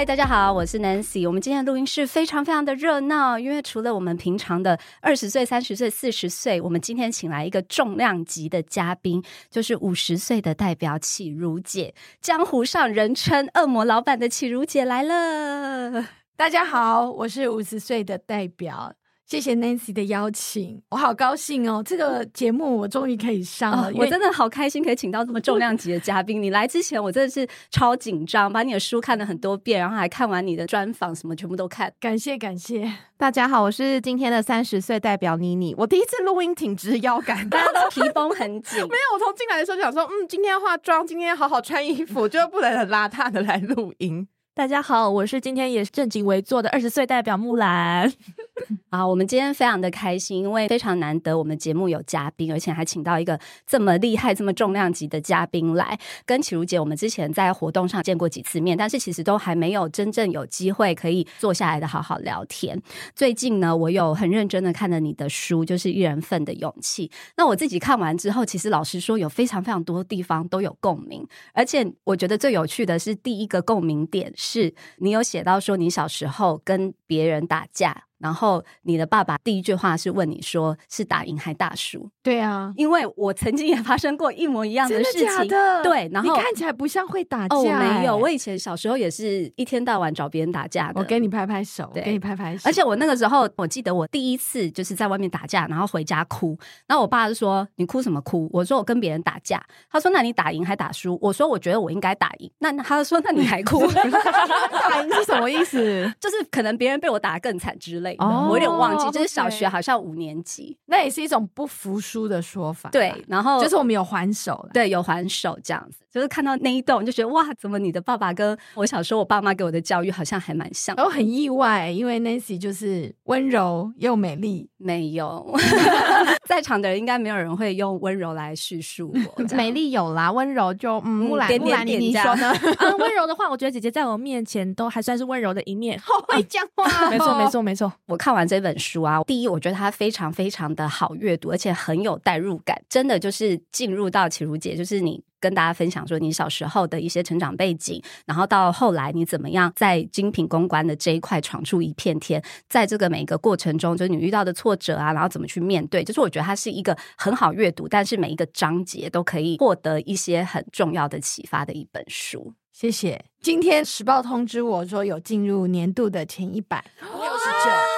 嗨，大家好，我是 Nancy。我们今天的录音室非常非常的热闹，因为除了我们平常的二十岁、三十岁、四十岁，我们今天请来一个重量级的嘉宾，就是五十岁的代表启如姐，江湖上人称“恶魔老板”的启如姐来了。大家好，我是五十岁的代表。谢谢 Nancy 的邀请，我好高兴哦！这个节目我终于可以上了，我真的好开心可以请到这么重量级的嘉宾。你来之前我真的是超紧张，把你的书看了很多遍，然后还看完你的专访，什么全部都看。感谢感谢，大家好，我是今天的三十岁代表妮妮。我第一次录音挺直腰杆，大家都皮绷很紧。没有，我从进来的时候就想说，嗯，今天要化妆，今天要好好穿衣服，就不能很邋遢的来录音。大家好，我是今天也是正襟危坐的二十岁代表木兰。啊，我们今天非常的开心，因为非常难得我们节目有嘉宾，而且还请到一个这么厉害、这么重量级的嘉宾来。跟启如姐，我们之前在活动上见过几次面，但是其实都还没有真正有机会可以坐下来的好好聊天。最近呢，我有很认真的看了你的书，就是《一人份的勇气》。那我自己看完之后，其实老实说，有非常非常多地方都有共鸣，而且我觉得最有趣的是第一个共鸣点。是你有写到说，你小时候跟别人打架。然后你的爸爸第一句话是问你说是打赢还大输？对啊，因为我曾经也发生过一模一样的事情。对，然后你看起来不像会打架。哦，没有，我以前小时候也是一天到晚找别人打架的。我给你拍拍手，给你拍拍手。而且我那个时候，我记得我第一次就是在外面打架，然后回家哭。然后我爸就说：“你哭什么哭？”我说：“我跟别人打架。”他说：“那你打赢还打输？”我说：“我觉得我应该打赢。”那他说：“那你还哭？打赢是什么意思？就是可能别人被我打得更惨之类的。我有点忘记。就是小学好像五年级，那也是一种不服输的说法。对，然后就是我们有还手，对，有还手这样子。就是看到那一段，就觉得哇，怎么你的爸爸跟我小时候我爸妈给我的教育好像还蛮像。我很意外，因为 Nancy 就是温柔又美丽。没有，在场的人应该没有人会用温柔来叙述我。美丽有啦，温柔就嗯，木兰木兰，你说呢？嗯，温柔的话，我觉得姐姐在我面前都还算是温柔的一面。好会讲话，没错没错没错。我看完这本书啊，第一，我觉得它非常非常的好阅读，而且很有代入感，真的就是进入到启如姐，就是你。跟大家分享说你小时候的一些成长背景，然后到后来你怎么样在精品公关的这一块闯出一片天，在这个每一个过程中，就是你遇到的挫折啊，然后怎么去面对，就是我觉得它是一个很好阅读，但是每一个章节都可以获得一些很重要的启发的一本书。谢谢。今天时报通知我说有进入年度的前一百六十九。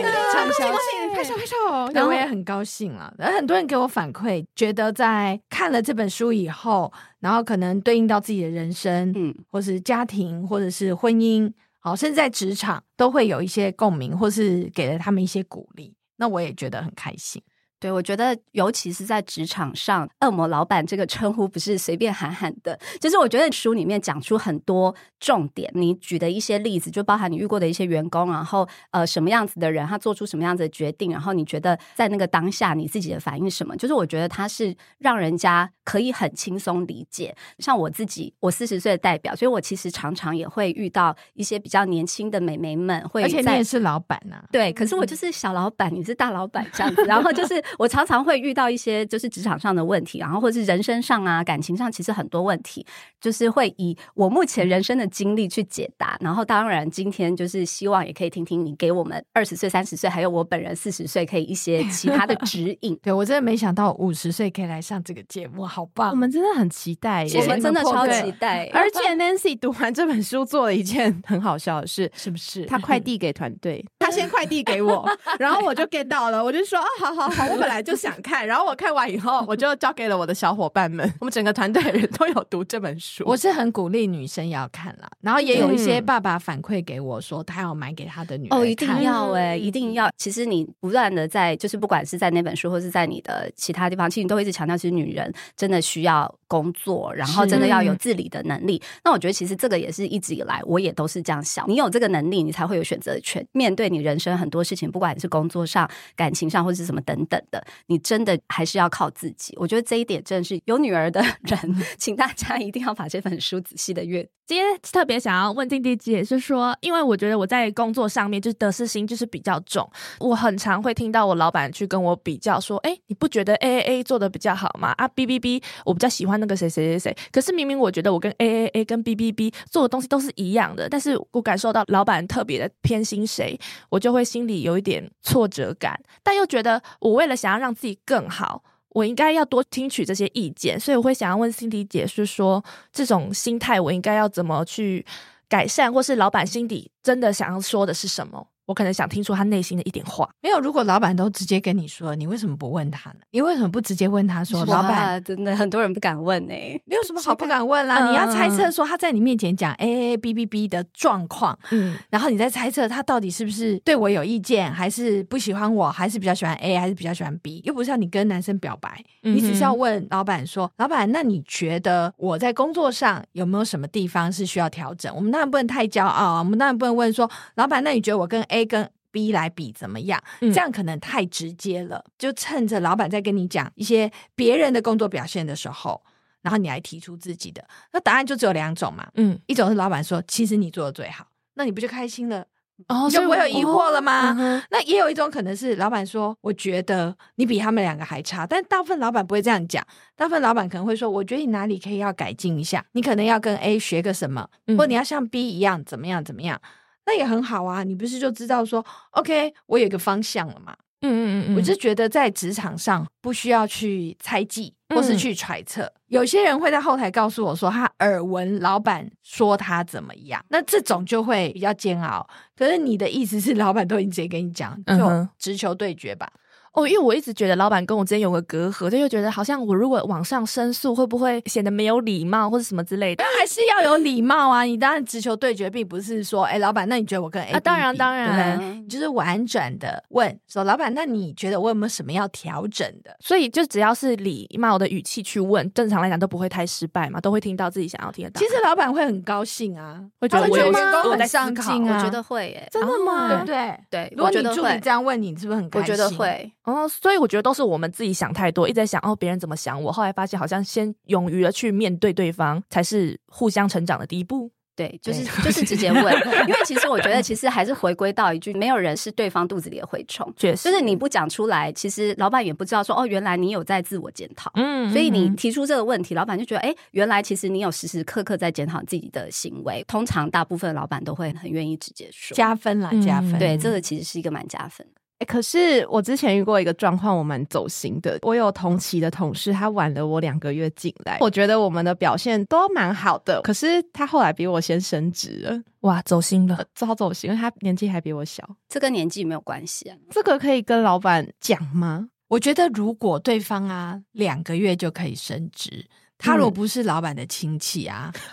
对，畅销，拍手拍手，然后我也很高兴了。而很多人给我反馈，觉得在看了这本书以后，然后可能对应到自己的人生，嗯，或是家庭，或者是婚姻，好，甚至在职场，都会有一些共鸣，或是给了他们一些鼓励。那我也觉得很开心。对，我觉得尤其是在职场上，“恶魔老板”这个称呼不是随便喊喊的。就是我觉得书里面讲出很多重点，你举的一些例子，就包含你遇过的一些员工，然后呃什么样子的人，他做出什么样子的决定，然后你觉得在那个当下你自己的反应什么？就是我觉得他是让人家可以很轻松理解。像我自己，我四十岁的代表，所以我其实常常也会遇到一些比较年轻的美眉们，会而且你也是老板呐，对，可是我就是小老板，你是大老板这样子，然后就是。我常常会遇到一些就是职场上的问题，然后或者是人生上啊、感情上，其实很多问题，就是会以我目前人生的经历去解答。然后当然，今天就是希望也可以听听你给我们二十岁、三十岁，还有我本人四十岁，可以一些其他的指引。对 我真的没想到五十岁可以来上这个节目，好棒！我们真的很期待，我们真的超期待。而且 Nancy 读完这本书，做了一件很好笑的事，是不是？他快递给团队，他先快递给我，然后我就 get 到了，我就说啊，好好好。我本来就想看，然后我看完以后，我就交给了我的小伙伴们。我们整个团队的人都有读这本书。我是很鼓励女生要看啦，然后也有一些爸爸反馈给我说，他要买给他的女儿。哦，一定要哎，一定要。其实你不断的在，就是不管是在那本书，或是在你的其他地方，其实你都一直强调，其实女人真的需要工作，然后真的要有自理的能力。那我觉得，其实这个也是一直以来，我也都是这样想。你有这个能力，你才会有选择权，面对你人生很多事情，不管是工作上、感情上或者是什么等等的，你真的还是要靠自己。我觉得这一点真的是有女儿的 人，请大家一定要把这本书仔细的阅。今天特别想要问静弟姐，是说，因为我觉得我在工作上面就是得失心就是比较重，我很常会听到我老板去跟我比较说，哎，你不觉得 A A A 做的比较好吗？啊 B B B 我比较喜欢那个谁谁谁谁，可是明明我觉得我跟 A A A 跟 B B B 做的东西都是一样的，但是我感受到老板特别的偏心谁，我就会心里有一点挫折感，但又觉得我为了想要让自己更好。我应该要多听取这些意见，所以我会想要问 Cindy 姐，是说这种心态我应该要怎么去改善，或是老板心底真的想要说的是什么？我可能想听出他内心的一点话。没有，如果老板都直接跟你说，你为什么不问他呢？你为什么不直接问他说？老板真的很多人不敢问呢。没有什么好不敢问啦。你要猜测说他在你面前讲 A A B B B 的状况，嗯，然后你再猜测他到底是不是对我有意见，还是不喜欢我，还是比较喜欢 A，还是比较喜欢 B？又不是要你跟男生表白，你只是要问老板说，老板，那你觉得我在工作上有没有什么地方是需要调整？我们当然不能太骄傲啊，我们当然不能问说，老板，那你觉得我跟 A 跟 B 来比怎么样？这样可能太直接了。就趁着老板在跟你讲一些别人的工作表现的时候，然后你来提出自己的，那答案就只有两种嘛。嗯，一种是老板说其实你做的最好，那你不就开心了？哦，就不会有疑惑了吗？那也有一种可能是老板说我觉得你比他们两个还差，但大部分老板不会这样讲。大部分老板可能会说，我觉得你哪里可以要改进一下，你可能要跟 A 学个什么，或你要像 B 一样怎么样怎么样。那也很好啊，你不是就知道说，OK，我有一个方向了嘛？嗯嗯嗯，我就觉得在职场上不需要去猜忌或是去揣测。有些人会在后台告诉我说，他耳闻老板说他怎么样，那这种就会比较煎熬。可是你的意思是，老板都已经直接跟你讲，就直球对决吧。哦，因为我一直觉得老板跟我之间有个隔阂，就又觉得好像我如果往上申诉，会不会显得没有礼貌或者什么之类的？但还是要有礼貌啊！你当然直球对决，并不是说，哎，老板，那你觉得我跟 A 啊？当然，当然，你就是婉转的问说，老板，那你觉得我有没有什么要调整的？所以就只要是礼貌的语气去问，正常来讲都不会太失败嘛，都会听到自己想要听的。其实老板会很高兴啊，会觉得我员工很上进啊，我觉得会，哎，真的吗？对不对？对，如果你助理这样问你，是不是很开心？我觉得会。哦，所以我觉得。都是我们自己想太多，一直在想哦，别人怎么想我。后来发现，好像先勇于的去面对对方，才是互相成长的第一步。对，就是就是直接问，因为其实我觉得，其实还是回归到一句，没有人是对方肚子里的蛔虫。确实，就是你不讲出来，其实老板也不知道说哦，原来你有在自我检讨。嗯，所以你提出这个问题，老板就觉得哎，原来其实你有时时刻刻在检讨自己的行为。通常大部分老板都会很愿意直接说加分啦，加分。对，这个其实是一个蛮加分的。可是我之前遇过一个状况，我蛮走心的。我有同期的同事，他晚了我两个月进来，我觉得我们的表现都蛮好的。可是他后来比我先升职了，哇，走心了，超走心，因为他年纪还比我小。这跟年纪没有关系啊，这个可以跟老板讲吗？我觉得如果对方啊两个月就可以升职，他如果不是老板的亲戚啊，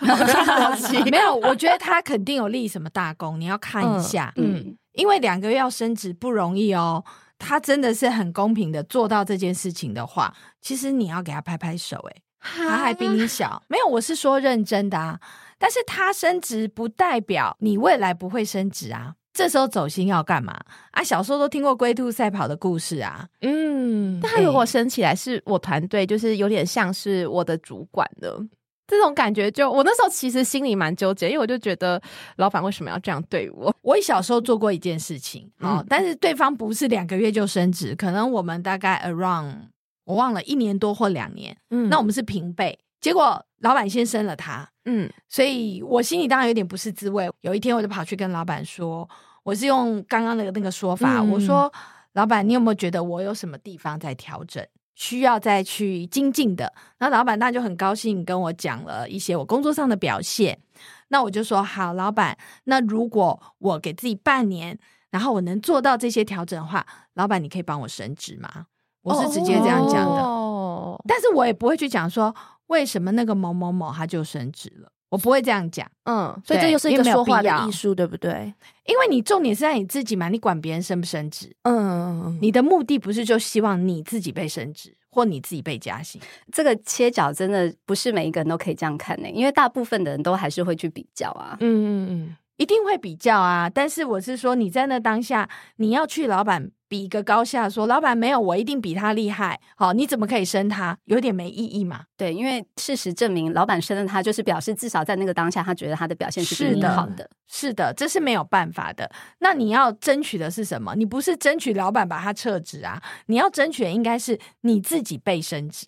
没有，我觉得他肯定有立什么大功，你要看一下，嗯。因为两个月要升职不容易哦，他真的是很公平的做到这件事情的话，其实你要给他拍拍手，诶他还比你小，没有，我是说认真的啊。但是他升职不代表你未来不会升职啊。这时候走心要干嘛啊？小时候都听过龟兔赛跑的故事啊。嗯，但他如果升起来是我团队，就是有点像是我的主管的。这种感觉，就我那时候其实心里蛮纠结，因为我就觉得老板为什么要这样对我？我小时候做过一件事情，哦，但是对方不是两个月就升职，可能我们大概 around 我忘了一年多或两年，嗯，那我们是平辈，结果老板先升了他，嗯，所以我心里当然有点不是滋味。有一天我就跑去跟老板说，我是用刚刚那个那个说法，我说老板，你有没有觉得我有什么地方在调整？需要再去精进的，那老板那就很高兴跟我讲了一些我工作上的表现，那我就说好，老板，那如果我给自己半年，然后我能做到这些调整的话，老板你可以帮我升职吗？我是直接这样讲的，哦，但是我也不会去讲说为什么那个某某某他就升职了。我不会这样讲，嗯，所以这就是一个说话的艺术，对不对？因为你重点是在你自己嘛，你管别人升不升职，嗯，你的目的不是就希望你自己被升职或你自己被加薪。这个切角真的不是每一个人都可以这样看呢，因为大部分的人都还是会去比较啊，嗯嗯嗯。一定会比较啊。但是我是说，你在那当下，你要去老板比一个高下，说老板没有，我一定比他厉害。好，你怎么可以升他？有点没意义嘛。对，因为事实证明，老板升了他，就是表示至少在那个当下，他觉得他的表现是比你好的。是的，这是没有办法的。那你要争取的是什么？你不是争取老板把他撤职啊？你要争取的应该是你自己被升职。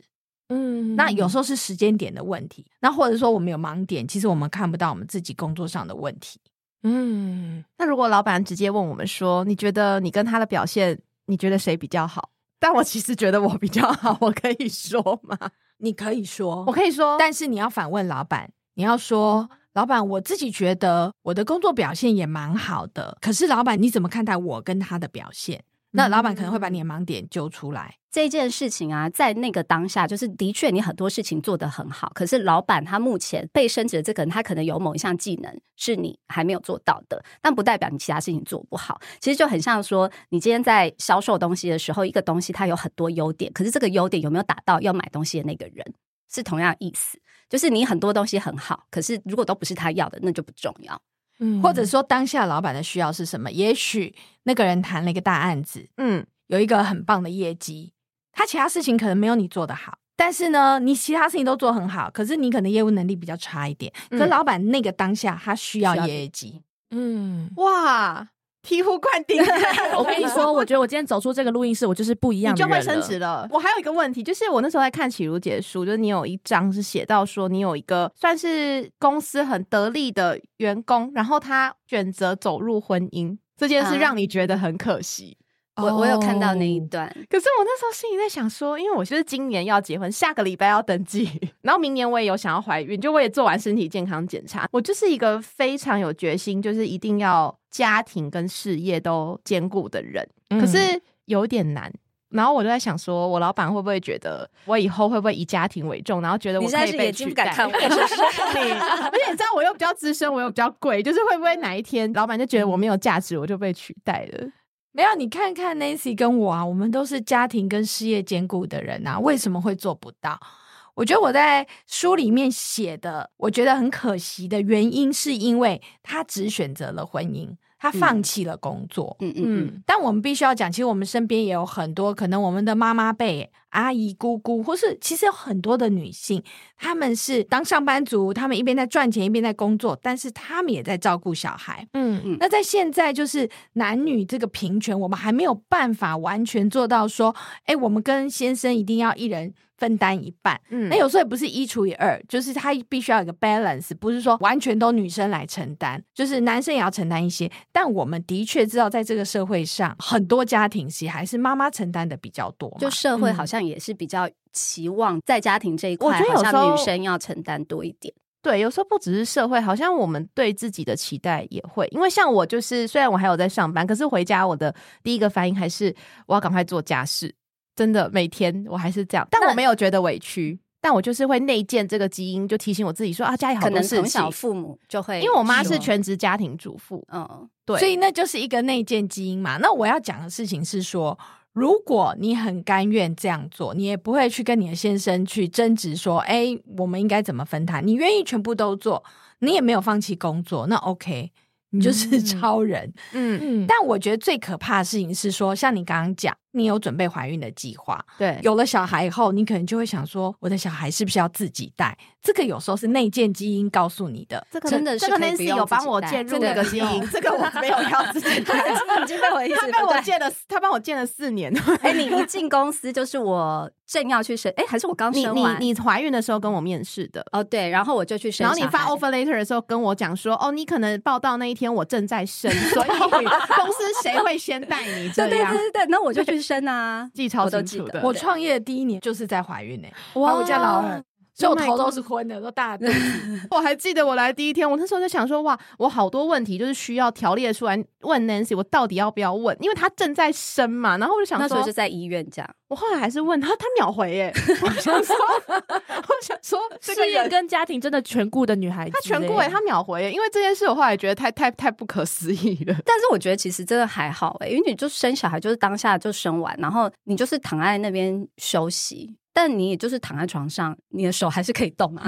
嗯，那有时候是时间点的问题，那或者说我们有盲点，其实我们看不到我们自己工作上的问题。嗯，那如果老板直接问我们说，你觉得你跟他的表现，你觉得谁比较好？但我其实觉得我比较好，我可以说吗？你可以说，我可以说，但是你要反问老板，你要说，老板，我自己觉得我的工作表现也蛮好的，可是老板你怎么看待我跟他的表现？那老板可能会把你的盲点揪出来。这件事情啊，在那个当下，就是的确你很多事情做得很好，可是老板他目前被升职的这个人，他可能有某一项技能是你还没有做到的，但不代表你其他事情做不好。其实就很像说，你今天在销售东西的时候，一个东西它有很多优点，可是这个优点有没有打到要买东西的那个人，是同样意思。就是你很多东西很好，可是如果都不是他要的，那就不重要。嗯，或者说当下老板的需要是什么？也许那个人谈了一个大案子，嗯，有一个很棒的业绩，他其他事情可能没有你做的好，但是呢，你其他事情都做很好，可是你可能业务能力比较差一点。可老板那个当下他需要业绩，嗯，哇。醍醐灌顶！我跟你说，我觉得我今天走出这个录音室，我就是不一样，你就会升职了。我还有一个问题，就是我那时候在看启如姐的书，就是你有一章是写到说，你有一个算是公司很得力的员工，然后他选择走入婚姻这件事，让你觉得很可惜。我我有看到那一段，可是我那时候心里在想说，因为我就是今年要结婚，下个礼拜要登记，然后明年我也有想要怀孕，就我也做完身体健康检查，我就是一个非常有决心，就是一定要家庭跟事业都兼顾的人，可是有点难。然后我就在想说，我老板会不会觉得我以后会不会以家庭为重，然后觉得我可以被取代？而且你知道我又比较资深，我又比较贵，就是会不会哪一天老板就觉得我没有价值，我就被取代了？没有，你看看 Nancy 跟我啊，我们都是家庭跟事业兼顾的人啊，为什么会做不到？我觉得我在书里面写的，我觉得很可惜的原因，是因为他只选择了婚姻。他放弃了工作，嗯嗯嗯，但我们必须要讲，其实我们身边也有很多可能我们的妈妈辈、阿姨、姑姑，或是其实有很多的女性，她们是当上班族，她们一边在赚钱，一边在工作，但是她们也在照顾小孩，嗯嗯。那在现在就是男女这个平权，我们还没有办法完全做到说，哎，我们跟先生一定要一人。分担一半，嗯，那有时候也不是一除以二，就是他必须要有个 balance，不是说完全都女生来承担，就是男生也要承担一些。但我们的确知道，在这个社会上，很多家庭其实还是妈妈承担的比较多。就社会好像也是比较期望在家庭这一块，我觉得有时候女生要承担多一点。对，有时候不只是社会，好像我们对自己的期待也会。因为像我，就是虽然我还有在上班，可是回家我的第一个反应还是我要赶快做家事。真的每天我还是这样，但我没有觉得委屈，但我就是会内建这个基因，就提醒我自己说啊，家里好多事情。从小父母就会，因为我妈是全职家庭主妇，嗯，对，所以那就是一个内建基因嘛。那我要讲的事情是说，如果你很甘愿这样做，你也不会去跟你的先生去争执说，哎，我们应该怎么分摊？你愿意全部都做，你也没有放弃工作，那 OK。你就是 超人，嗯嗯，但我觉得最可怕的事情是说，像你刚刚讲，你有准备怀孕的计划，对，有了小孩以后，你可能就会想说，我的小孩是不是要自己带？这个有时候是内建基因告诉你的，这个真的是这个 Nancy 有帮我介入那个基因，这个我没有要自己带，已经被我他被我建了，他帮我建了四年。哎，你 一进公司就是我正要去生，哎，还是我刚生完？你你怀孕的时候跟我面试的哦，对，然后我就去生，然后你发 offer letter 的时候跟我讲说，哦，你可能报道那一天我正在生，所以公司谁会先带你？这样对对对，那我就去生啊，记超清楚的。我创业第一年就是在怀孕呢，哇，我家老二。所以我头都是昏的，都大 肚子。我还记得我来第一天，我那时候就想说，哇，我好多问题就是需要条列出来问 Nancy，我到底要不要问？因为她正在生嘛。然后我就想说，那时候就在医院这样。我后来还是问她，她秒回耶。我想说，我想说，事业跟家庭真的全顾的女孩子，她全顾哎，她秒回耶。因为这件事，我后来觉得太太太不可思议了。但是我觉得其实真的还好哎，因为你就生小孩，就是当下就生完，然后你就是躺在那边休息。但你也就是躺在床上，你的手还是可以动啊。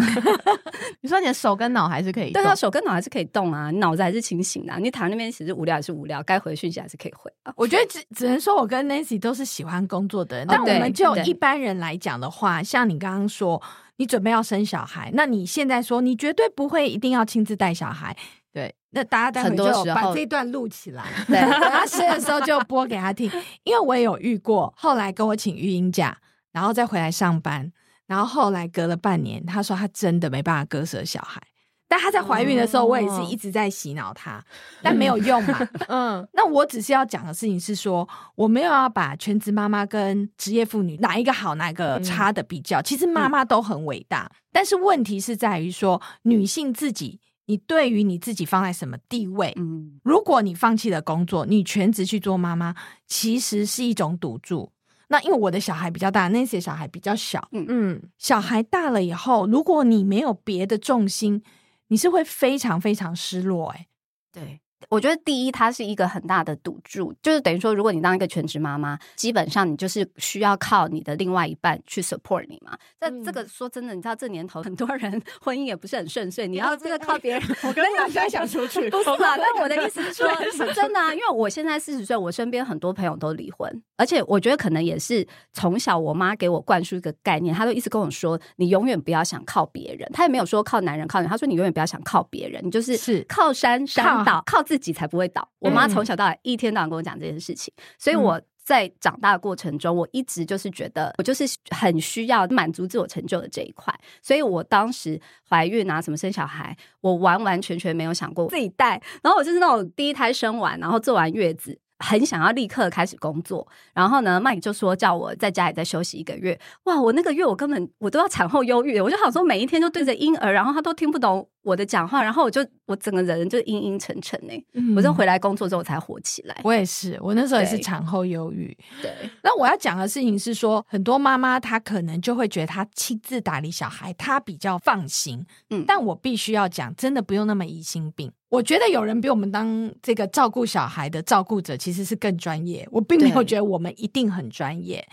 你说你的手跟脑还是可以？对啊，手跟脑还是可以动啊，脑子还是清醒的。你躺在那边其实无聊也是无聊，该回讯息还是可以回啊。我觉得只只能说我跟 Nancy 都是喜欢工作的人，但我们就一般人来讲的话，像你刚刚说，你准备要生小孩，那你现在说你绝对不会一定要亲自带小孩，对，那大家很多时候把这段录起来，对，他生的时候就播给他听，因为我也有遇过，后来跟我请育婴假，然后再回来上班。然后后来隔了半年，她说她真的没办法割舍小孩，但她在怀孕的时候，我也是一直在洗脑她，但没有用嘛。嗯，那我只是要讲的事情是说，我没有要把全职妈妈跟职业妇女哪一个好哪一个差的比较，其实妈妈都很伟大，但是问题是在于说，女性自己，你对于你自己放在什么地位？嗯，如果你放弃了工作，你全职去做妈妈，其实是一种赌注。那因为我的小孩比较大，那些小孩比较小。嗯嗯，小孩大了以后，如果你没有别的重心，你是会非常非常失落。哎，对。我觉得第一，它是一个很大的赌注，就是等于说，如果你当一个全职妈妈，基本上你就是需要靠你的另外一半去 support 你嘛。在这个说真的，你知道这年头很多人 婚姻也不是很顺遂，你要这个靠别人。我跟你讲，想出去不是啦。但我的意思是说，真的啊，因为我现在四十岁，我身边很多朋友都离婚，而且我觉得可能也是从小我妈给我灌输一个概念，她都一直跟我说，你永远不要想靠别人。她也没有说靠男人靠人，她说你永远不要想靠别人，你就是是靠山山倒，靠自己才不会倒。我妈从小到大一天到晚跟我讲这件事情，所以我在长大的过程中，我一直就是觉得我就是很需要满足自我成就的这一块。所以我当时怀孕啊，什么生小孩，我完完全全没有想过自己带。然后我就是那种第一胎生完，然后做完月子。很想要立刻开始工作，然后呢，麦就说叫我在家里再休息一个月。哇，我那个月我根本我都要产后忧郁，我就想说每一天就对着婴儿，然后他都听不懂我的讲话，然后我就我整个人就阴阴沉沉呢。我就回来工作之后才火起来。我也是，我那时候也是产后忧郁。对，那我要讲的事情是说，很多妈妈她可能就会觉得她亲自打理小孩，她比较放心。嗯，但我必须要讲，真的不用那么疑心病。我觉得有人比我们当这个照顾小孩的照顾者其实是更专业。我并没有觉得我们一定很专业。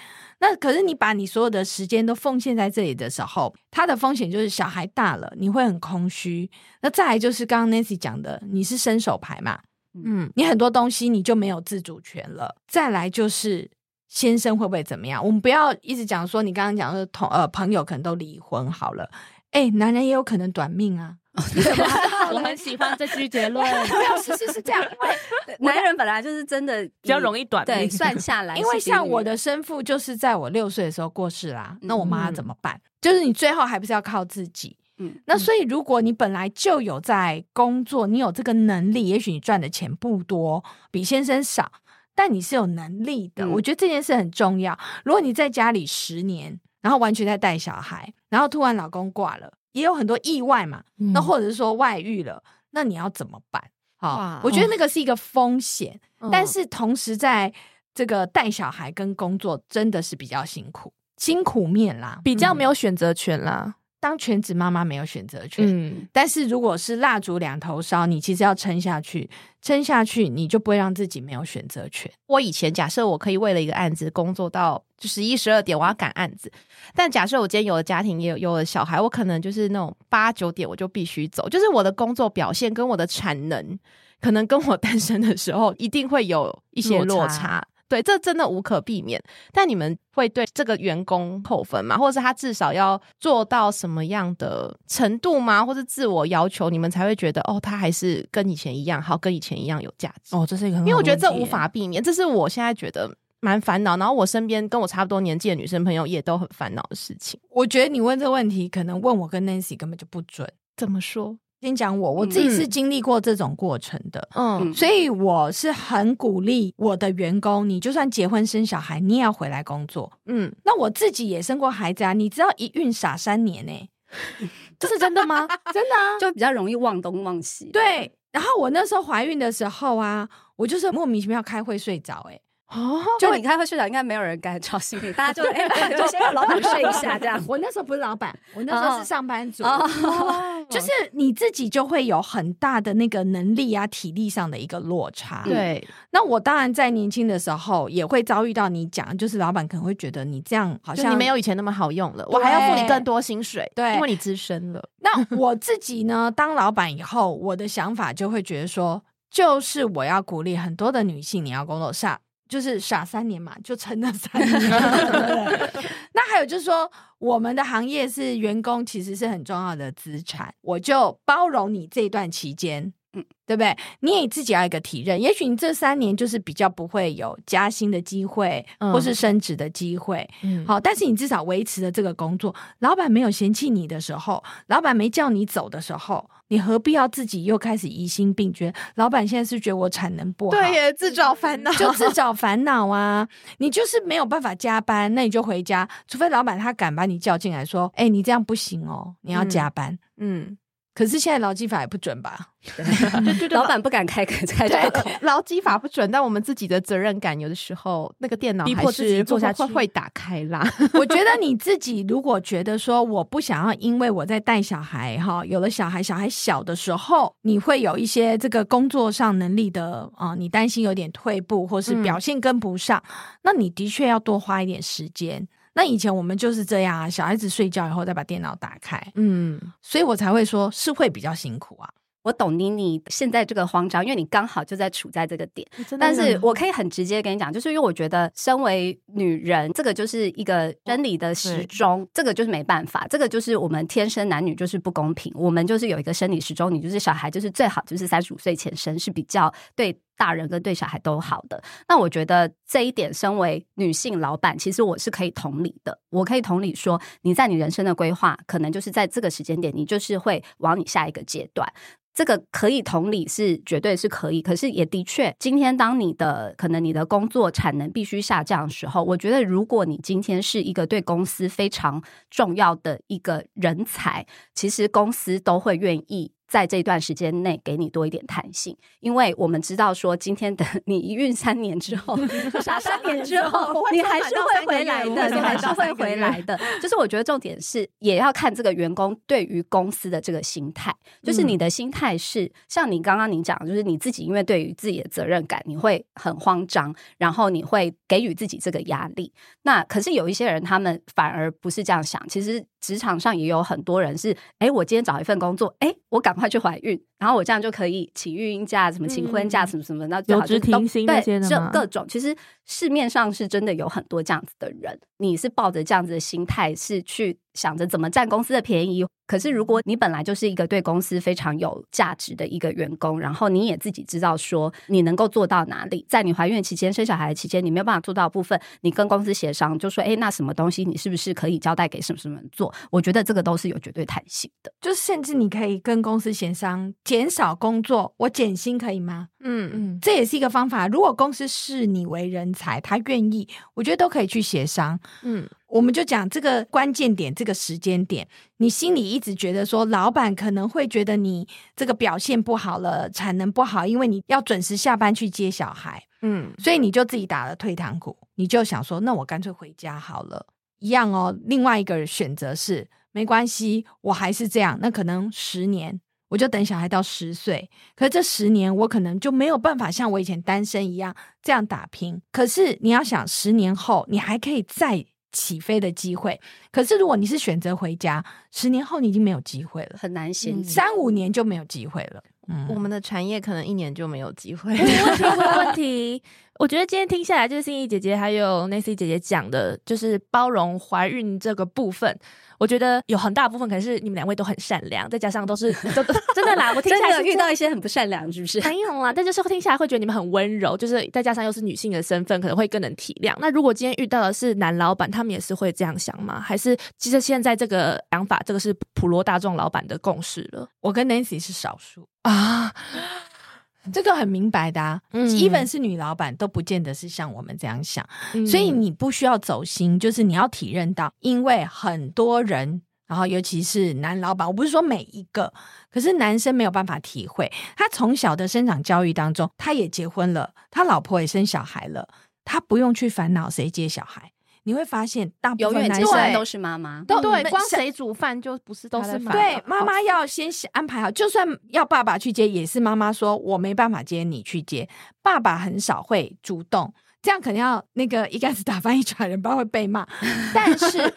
那可是你把你所有的时间都奉献在这里的时候，它的风险就是小孩大了你会很空虚。那再来就是刚刚 Nancy 讲的，你是伸手牌嘛？嗯，你很多东西你就没有自主权了。再来就是先生会不会怎么样？我们不要一直讲说你刚刚讲的同呃朋友可能都离婚好了。哎，男人也有可能短命啊。我很喜欢这句结论。是是是这样，因为男人本来就是真的比较容易短命。算下来，因为像我的生父就是在我六岁的时候过世啦，那我妈怎么办？就是你最后还不是要靠自己。嗯，那所以如果你本来就有在工作，你有这个能力，也许你赚的钱不多，比先生少，但你是有能力的。我觉得这件事很重要。如果你在家里十年，然后完全在带小孩，然后突然老公挂了。也有很多意外嘛，那或者是说外遇了，那你要怎么办？好，我觉得那个是一个风险，但是同时在这个带小孩跟工作真的是比较辛苦，辛苦面啦，比较没有选择权啦。当全职妈妈没有选择权，嗯，但是如果是蜡烛两头烧，你其实要撑下去，撑下去你就不会让自己没有选择权。我以前假设我可以为了一个案子工作到就十一十二点，我要赶案子，但假设我今天有了家庭，也有有了小孩，我可能就是那种八九点我就必须走，就是我的工作表现跟我的产能，可能跟我 单身的时候一定会有一些落差。对，这真的无可避免。但你们会对这个员工扣分吗？或者是他至少要做到什么样的程度吗？或者自我要求，你们才会觉得哦，他还是跟以前一样好，跟以前一样有价值？哦，这是一个，因为我觉得这无法避免，这是我现在觉得蛮烦恼。然后我身边跟我差不多年纪的女生朋友也都很烦恼的事情。我觉得你问这个问题，可能问我跟 Nancy 根本就不准。怎么说？先讲我，我自己是经历过这种过程的，嗯，所以我是很鼓励我的员工，你就算结婚生小孩，你也要回来工作，嗯。那我自己也生过孩子啊，你知道一孕傻三年呢，这是真的吗？真的啊，就比较容易忘东忘西。对，然后我那时候怀孕的时候啊，我就是莫名其妙开会睡着，哎。哦，就你开会睡着应该没有人敢吵醒你，大家就 哎，就先让老板睡一下这样。我那时候不是老板，我那时候是上班族，就是你自己就会有很大的那个能力啊、体力上的一个落差。对，那我当然在年轻的时候也会遭遇到你讲，就是老板可能会觉得你这样好像你没有以前那么好用了，我还要付你更多薪水，对，因为你资深了。那我自己呢，当老板以后，我的想法就会觉得说，就是我要鼓励很多的女性，你要工作上。就是傻三年嘛，就撑了三年。那还有就是说，我们的行业是员工，其实是很重要的资产。我就包容你这段期间。嗯，对不对？你也自己要一个体认，也许你这三年就是比较不会有加薪的机会，或是升职的机会。嗯，好，但是你至少维持了这个工作，老板没有嫌弃你的时候，老板没叫你走的时候，你何必要自己又开始疑心病？觉得老板现在是觉得我产能不好，对耶，自找烦恼，就自找烦恼啊！你就是没有办法加班，那你就回家，除非老板他敢把你叫进来，说：“哎，你这样不行哦，你要加班。”嗯。可是现在劳基法也不准吧？对对对，老板不敢开开口。劳基法不准，但我们自己的责任感，有的时候那个电脑逼迫自己做下去会打开啦。我觉得你自己如果觉得说我不想要，因为我在带小孩哈，有了小孩，小孩小的时候，你会有一些这个工作上能力的啊，你担心有点退步，或是表现跟不上，那你的确要多花一点时间。那以前我们就是这样啊，小孩子睡觉以后再把电脑打开，嗯，所以我才会说是会比较辛苦啊。我懂你，你现在这个慌张，因为你刚好就在处在这个点。但是我可以很直接跟你讲，就是因为我觉得身为女人，这个就是一个生理的时钟，这个就是没办法，这个就是我们天生男女就是不公平。我们就是有一个生理时钟，你就是小孩，就是最好就是三十五岁前生是比较对。大人跟对小孩都好的，那我觉得这一点，身为女性老板，其实我是可以同理的。我可以同理说，你在你人生的规划，可能就是在这个时间点，你就是会往你下一个阶段。这个可以同理，是绝对是可以。可是也的确，今天当你的可能你的工作产能必须下降的时候，我觉得如果你今天是一个对公司非常重要的一个人才，其实公司都会愿意。在这段时间内给你多一点弹性，因为我们知道说，今天的你一孕三年之后，傻三年之后，你还是会回来的，你还是会回来的。就是我觉得重点是，也要看这个员工对于公司的这个心态，就是你的心态是像你刚刚你讲，就是你自己因为对于自己的责任感，你会很慌张，然后你会给予自己这个压力。那可是有一些人，他们反而不是这样想，其实。职场上也有很多人是，哎，我今天找一份工作，哎，我赶快去怀孕，然后我这样就可以请育婴假，什么请婚假，什么什么，那有职停薪那些的各种，其实市面上是真的有很多这样子的人。你是抱着这样子的心态，是去想着怎么占公司的便宜。可是，如果你本来就是一个对公司非常有价值的一个员工，然后你也自己知道说你能够做到哪里，在你怀孕期间、生小孩期间，你没有办法做到部分，你跟公司协商，就说：“哎，那什么东西你是不是可以交代给什么什么人做？”我觉得这个都是有绝对弹性的，就是甚至你可以跟公司协商减少工作，我减薪可以吗？嗯嗯，这也是一个方法。如果公司视你为人才，他愿意，我觉得都可以去协商。嗯。我们就讲这个关键点，这个时间点，你心里一直觉得说，老板可能会觉得你这个表现不好了，产能不好，因为你要准时下班去接小孩，嗯，所以你就自己打了退堂鼓，你就想说，那我干脆回家好了，一样哦。另外一个选择是，没关系，我还是这样，那可能十年，我就等小孩到十岁，可是这十年我可能就没有办法像我以前单身一样这样打拼。可是你要想，十年后你还可以再。起飞的机会，可是如果你是选择回家，十年后你已经没有机会了，很难衔三五年就没有机会了。嗯，我们的产业可能一年就没有机会。问题，我觉得今天听下来，就是心怡姐姐还有 Nancy 姐姐讲的，就是包容怀孕这个部分。我觉得有很大部分可能是你们两位都很善良，再加上都是 真真的啦，我听起来遇到一些很不善良，是不是？没有啊，但就是听起来会觉得你们很温柔，就是再加上又是女性的身份，可能会更能体谅。那如果今天遇到的是男老板，他们也是会这样想吗？还是其实现在这个想法，这个是普罗大众老板的共识了？我跟 Nancy 是少数啊。这个很明白的啊，even 是女老板都不见得是像我们这样想，所以你不需要走心，就是你要体认到，因为很多人，然后尤其是男老板，我不是说每一个，可是男生没有办法体会，他从小的生长教育当中，他也结婚了，他老婆也生小孩了。他不用去烦恼谁接小孩。你会发现，大部分男生都是妈妈，都对，光谁煮饭就不是都是对妈妈要先安排好，就算要爸爸去接，也是妈妈说我没办法接，你去接。爸爸很少会主动，这样肯定要那个一竿子打翻一船人，不然会被骂。但是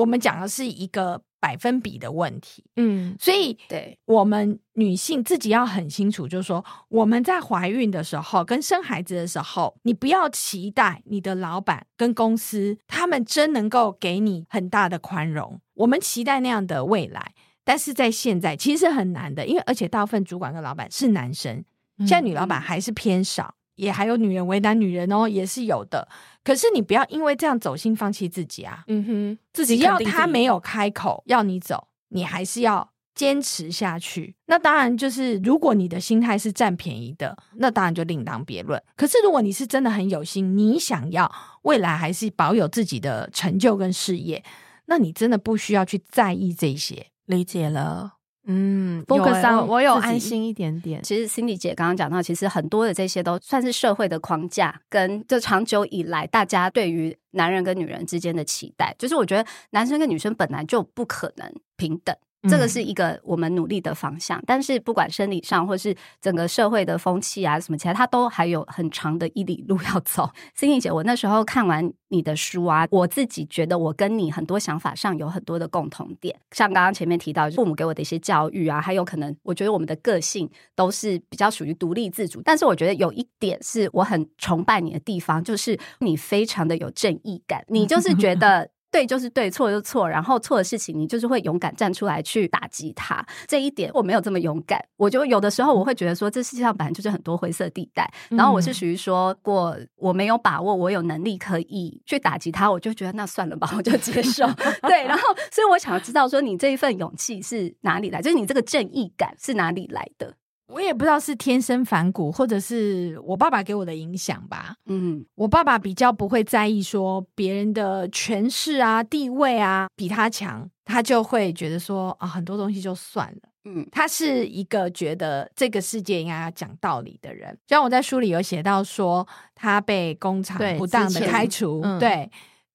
我们讲的是一个。百分比的问题，嗯，所以对我们女性自己要很清楚，就是说我们在怀孕的时候跟生孩子的时候，你不要期待你的老板跟公司他们真能够给你很大的宽容。我们期待那样的未来，但是在现在其实很难的，因为而且大部分主管跟老板是男生，现在女老板还是偏少。也还有女人为难女人哦，也是有的。可是你不要因为这样走心放弃自己啊！嗯哼，自己要他没有开口要你走，你还是要坚持下去。那当然就是，如果你的心态是占便宜的，那当然就另当别论。可是如果你是真的很有心，你想要未来还是保有自己的成就跟事业，那你真的不需要去在意这些。理解了。嗯，focus 上我有安心一点点。其实 Cindy 姐刚刚讲到，其实很多的这些都算是社会的框架，跟就长久以来大家对于男人跟女人之间的期待，就是我觉得男生跟女生本来就不可能平等。这个是一个我们努力的方向，但是不管生理上或是整个社会的风气啊什么其他，它都还有很长的一里路要走。Cindy 姐，我那时候看完你的书啊，我自己觉得我跟你很多想法上有很多的共同点，像刚刚前面提到父母给我的一些教育啊，还有可能我觉得我们的个性都是比较属于独立自主，但是我觉得有一点是我很崇拜你的地方，就是你非常的有正义感，你就是觉得。对就是对，错就错，然后错的事情你就是会勇敢站出来去打击他。这一点我没有这么勇敢，我就有的时候我会觉得说，这世界上本来就是很多灰色地带。然后我是属于说，过我没有把握，我有能力可以去打击他，我就觉得那算了吧，我就接受。对，然后所以我想要知道说，你这一份勇气是哪里来？就是你这个正义感是哪里来的？我也不知道是天生反骨，或者是我爸爸给我的影响吧。嗯，我爸爸比较不会在意说别人的权势啊、地位啊比他强，他就会觉得说啊，很多东西就算了。嗯，他是一个觉得这个世界应该要讲道理的人。像我在书里有写到说，他被工厂不当的开除，对。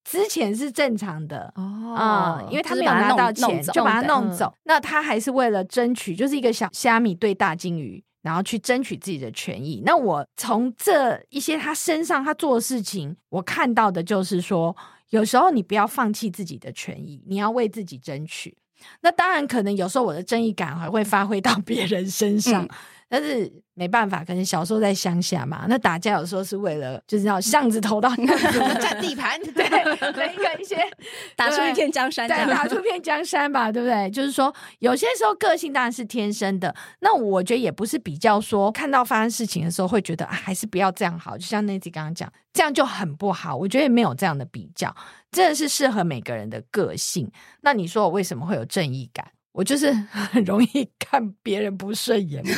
之前是正常的哦，因为他没有拿到钱，就把他弄走。那他还是为了争取，就是一个小虾米对大金鱼，然后去争取自己的权益。那我从这一些他身上他做的事情，我看到的就是说，有时候你不要放弃自己的权益，你要为自己争取。那当然，可能有时候我的正义感还会发挥到 别人身上。但是没办法，可能小时候在乡下嘛，那打架有时候是为了就是要巷子头到 占地盘，对，一个一些 打出一片江山，对，打出一片江山吧，对不对？就是说有些时候个性当然是天生的，那我觉得也不是比较说看到发生事情的时候会觉得还是不要这样好，就像那集刚刚讲，这样就很不好。我觉得也没有这样的比较，真的是适合每个人的个性。那你说我为什么会有正义感？我就是很容易看别人不顺眼，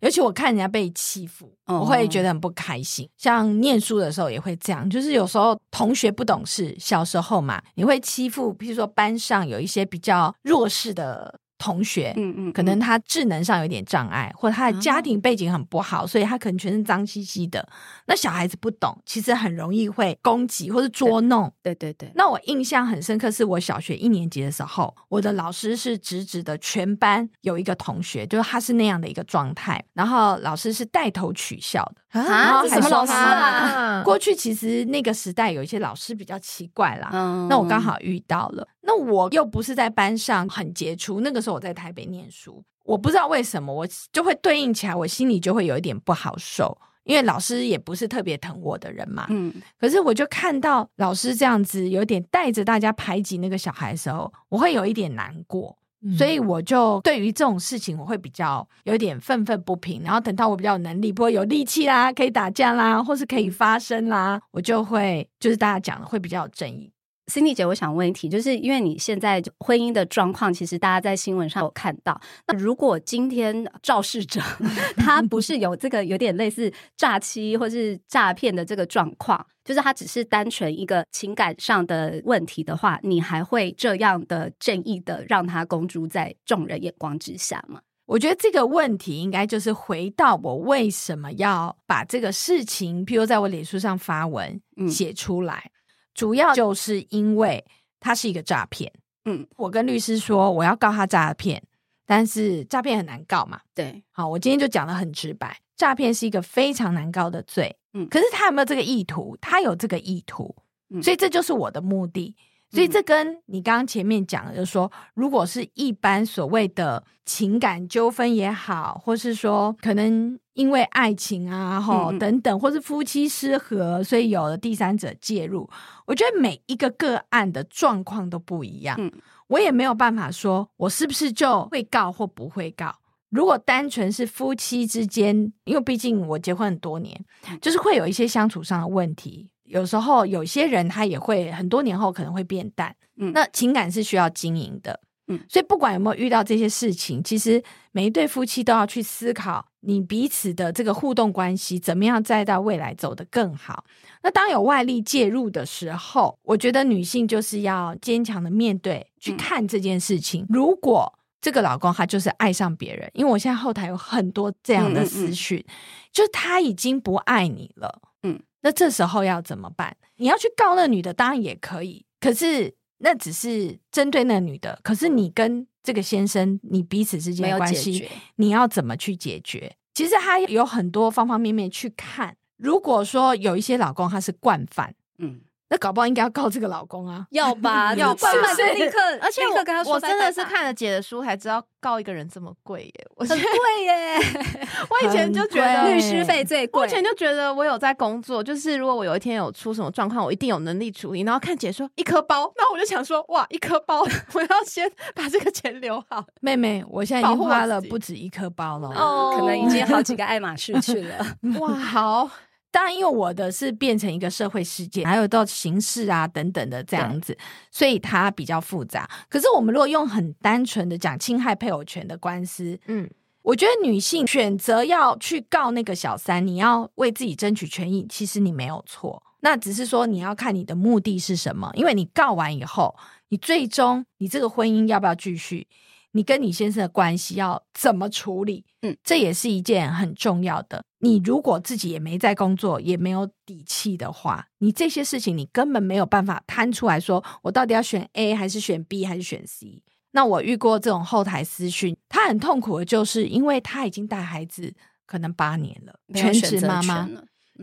尤其我看人家被欺负，我会觉得很不开心。像念书的时候也会这样，就是有时候同学不懂事，小时候嘛，你会欺负，譬如说班上有一些比较弱势的。同学，嗯嗯，可能他智能上有点障碍，或者他的家庭背景很不好，所以他可能全身脏兮兮的。那小孩子不懂，其实很容易会攻击或者捉弄。对对对。那我印象很深刻，是我小学一年级的时候，我的老师是直直的全班有一个同学，就是他是那样的一个状态，然后老师是带头取笑的啊，什么老师啊？过去其实那个时代有一些老师比较奇怪啦，那我刚好遇到了。那我又不是在班上很杰出，那个时候我在台北念书，我不知道为什么我就会对应起来，我心里就会有一点不好受，因为老师也不是特别疼我的人嘛。嗯，可是我就看到老师这样子有点带着大家排挤那个小孩的时候，我会有一点难过，所以我就对于这种事情我会比较有点愤愤不平。然后等到我比较有能力，不会有力气啦，可以打架啦，或是可以发声啦，我就会就是大家讲的会比较有正义。Cindy 姐，我想问一题，就是因为你现在婚姻的状况，其实大家在新闻上有看到。那如果今天肇事者 他不是有这个有点类似诈欺或是诈骗的这个状况，就是他只是单纯一个情感上的问题的话，你还会这样的正义的让他公诸在众人眼光之下吗？我觉得这个问题应该就是回到我为什么要把这个事情，譬如在我脸书上发文写出来，主要就是因为它是一个诈骗。嗯，我跟律师说我要告他诈骗，但是诈骗很难告嘛。对，好，我今天就讲的很直白，诈骗是一个非常难告的罪。嗯，可是他有没有这个意图？他有这个意图，所以这就是我的目的。所以这跟你刚刚前面讲的，就是说，如果是一般所谓的情感纠纷也好，或是说可能因为爱情啊，哈等等，或是夫妻失和，所以有了第三者介入，我觉得每一个个案的状况都不一样。嗯，我也没有办法说我是不是就会告或不会告。如果单纯是夫妻之间，因为毕竟我结婚很多年，就是会有一些相处上的问题。有时候有些人他也会很多年后可能会变淡，嗯，那情感是需要经营的，嗯，所以不管有没有遇到这些事情，其实每一对夫妻都要去思考你彼此的这个互动关系怎么样再到未来走得更好。那当有外力介入的时候，我觉得女性就是要坚强的面对去看这件事情。如果这个老公他就是爱上别人，因为我现在后台有很多这样的私讯，就是他已经不爱你了，嗯。那这时候要怎么办？你要去告那女的，当然也可以。可是那只是针对那女的，可是你跟这个先生，你彼此之间的关系，你要怎么去解决？其实他有很多方方面面去看。如果说有一些老公他是惯犯，嗯。那搞不好应该要告这个老公啊，要吧，要吧，立刻，而且我我真的是看了姐的书才知道告一个人这么贵耶，我很贵耶。我以前就觉得律师费最贵，我以前就觉得我有在工作，就是如果我有一天有出什么状况，我一定有能力处理。然后看姐说一颗包，那我就想说哇，一颗包，我要先把这个钱留好。妹妹，我现在已经花了不止一颗包了，哦，可能已经好几个爱马仕去了。哇，好。当然，因为我的是变成一个社会事件，还有到刑事啊等等的这样子，所以它比较复杂。可是我们如果用很单纯的讲侵害配偶权的官司，嗯，我觉得女性选择要去告那个小三，你要为自己争取权益，其实你没有错。那只是说你要看你的目的是什么，因为你告完以后，你最终你这个婚姻要不要继续？你跟你先生的关系要怎么处理？嗯，这也是一件很重要的。你如果自己也没在工作，也没有底气的话，你这些事情你根本没有办法摊出来说，我到底要选 A 还是选 B 还是选 C？那我遇过这种后台私讯，她很痛苦的就是因为她已经带孩子可能八年了，全职妈妈，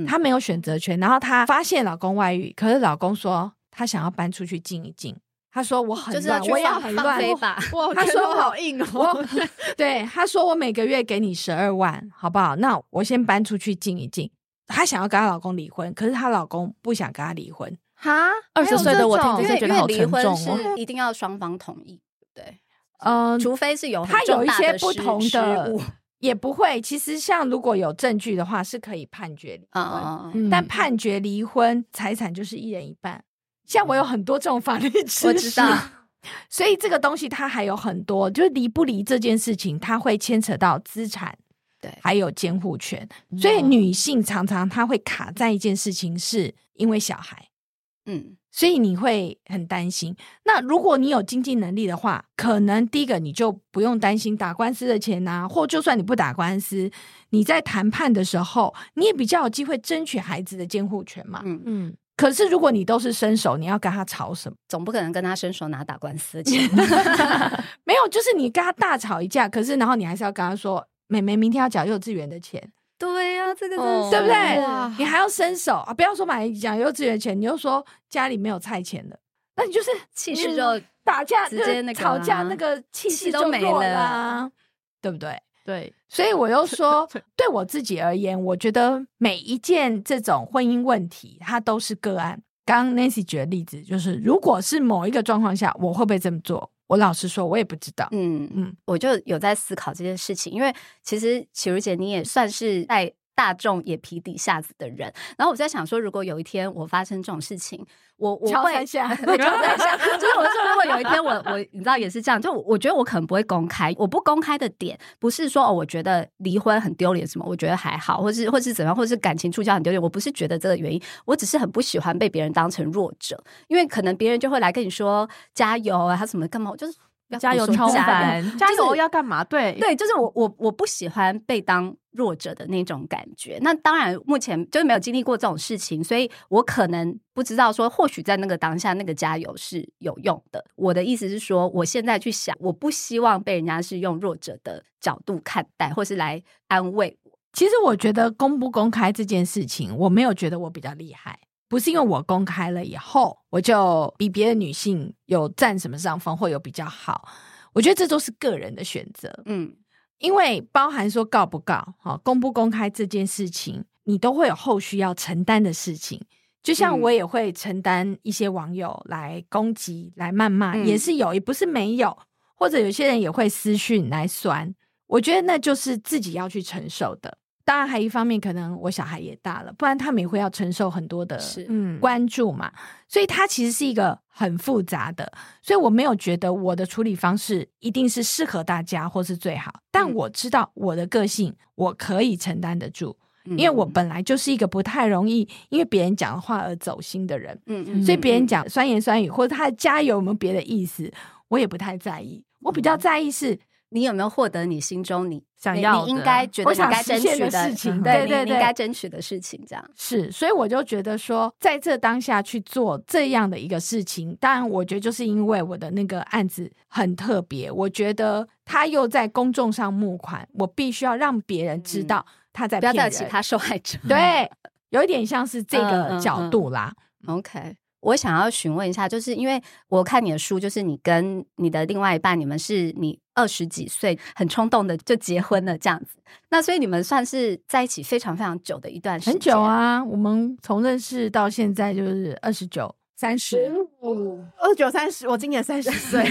她没有选择权。然后她发现老公外遇，可是老公说他想要搬出去静一静。他说我很乱，我也很乱。他说好硬哦。对，他说我每个月给你十二万，好不好？那我先搬出去静一静。她想要跟她老公离婚，可是她老公不想跟她离婚。哈，二十岁的我听着觉得好沉重哦。一定要双方同意，对，嗯，除非是有他有一些不同的，也不会。其实像如果有证据的话，是可以判决离婚。但判决离婚，财产就是一人一半。像我有很多这种法律知识，我知道，所以这个东西它还有很多，就是离不离这件事情，它会牵扯到资产，对，还有监护权。所以女性常常她会卡在一件事情，是因为小孩，嗯，所以你会很担心。那如果你有经济能力的话，可能第一个你就不用担心打官司的钱呐，或就算你不打官司，你在谈判的时候，你也比较有机会争取孩子的监护权嘛，嗯。嗯。可是，如果你都是伸手，你要跟他吵什么？总不可能跟他伸手拿打官司钱。没有，就是你跟他大吵一架，可是然后你还是要跟他说：“妹妹，明天要缴幼稚园的钱。”对呀，这个对不对？你还要伸手啊！不要说买讲幼稚园钱，你又说家里没有菜钱了，那你就是气势就打架，直接那个吵架，那个气势都没了，对不对？对，所以我又说，对我自己而言，我觉得每一件这种婚姻问题，它都是个案。刚 Nancy 举的例子，就是如果是某一个状况下，我会不会这么做？我老实说，我也不知道。嗯嗯，我就有在思考这件事情，因为其实启如姐你也算是在。大众眼皮底下子的人，然后我在想说，如果有一天我发生这种事情，我我会在下，我在想，就是我说，如果有一天我我你知道也是这样，就我觉得我可能不会公开，我不公开的点不是说哦，我觉得离婚很丢脸什么，我觉得还好，或是或是怎样，或是感情触礁很丢脸，我不是觉得这个原因，我只是很不喜欢被别人当成弱者，因为可能别人就会来跟你说加油啊，他什么干嘛，我就是。加油超凡，加油要干嘛？对对，就是我我我不喜欢被当弱者的那种感觉。那当然，目前就是没有经历过这种事情，所以我可能不知道说，或许在那个当下，那个加油是有用的。我的意思是说，我现在去想，我不希望被人家是用弱者的角度看待，或是来安慰我。其实我觉得公不公开这件事情，我没有觉得我比较厉害。不是因为我公开了以后，我就比别的女性有占什么上风，会有比较好。我觉得这都是个人的选择，嗯，因为包含说告不告，哈，公不公开这件事情，你都会有后续要承担的事情。就像我也会承担一些网友来攻击、来谩骂，也是有，也不是没有。或者有些人也会私讯来酸，我觉得那就是自己要去承受的。当然，还一方面可能我小孩也大了，不然他们也会要承受很多的关注嘛。所以它其实是一个很复杂的，所以我没有觉得我的处理方式一定是适合大家或是最好。但我知道我的个性，我可以承担得住，因为我本来就是一个不太容易因为别人讲的话而走心的人。嗯嗯，所以别人讲酸言酸语或者他的加油有没有别的意思，我也不太在意。我比较在意是。你有没有获得你心中你想要、你应该觉得你该争取的事情？对对对，应该争取的事情，这样是。所以我就觉得说，在这当下去做这样的一个事情，当然，我觉得就是因为我的那个案子很特别，我觉得他又在公众上募款，我必须要让别人知道他在不要其他受害者。对，有一点像是这个角度啦。OK。我想要询问一下，就是因为我看你的书，就是你跟你的另外一半，你们是你二十几岁很冲动的就结婚了这样子，那所以你们算是在一起非常非常久的一段时间。很久啊，我们从认识到现在就是二十九、三十五、二九、三十，我今年三十 岁，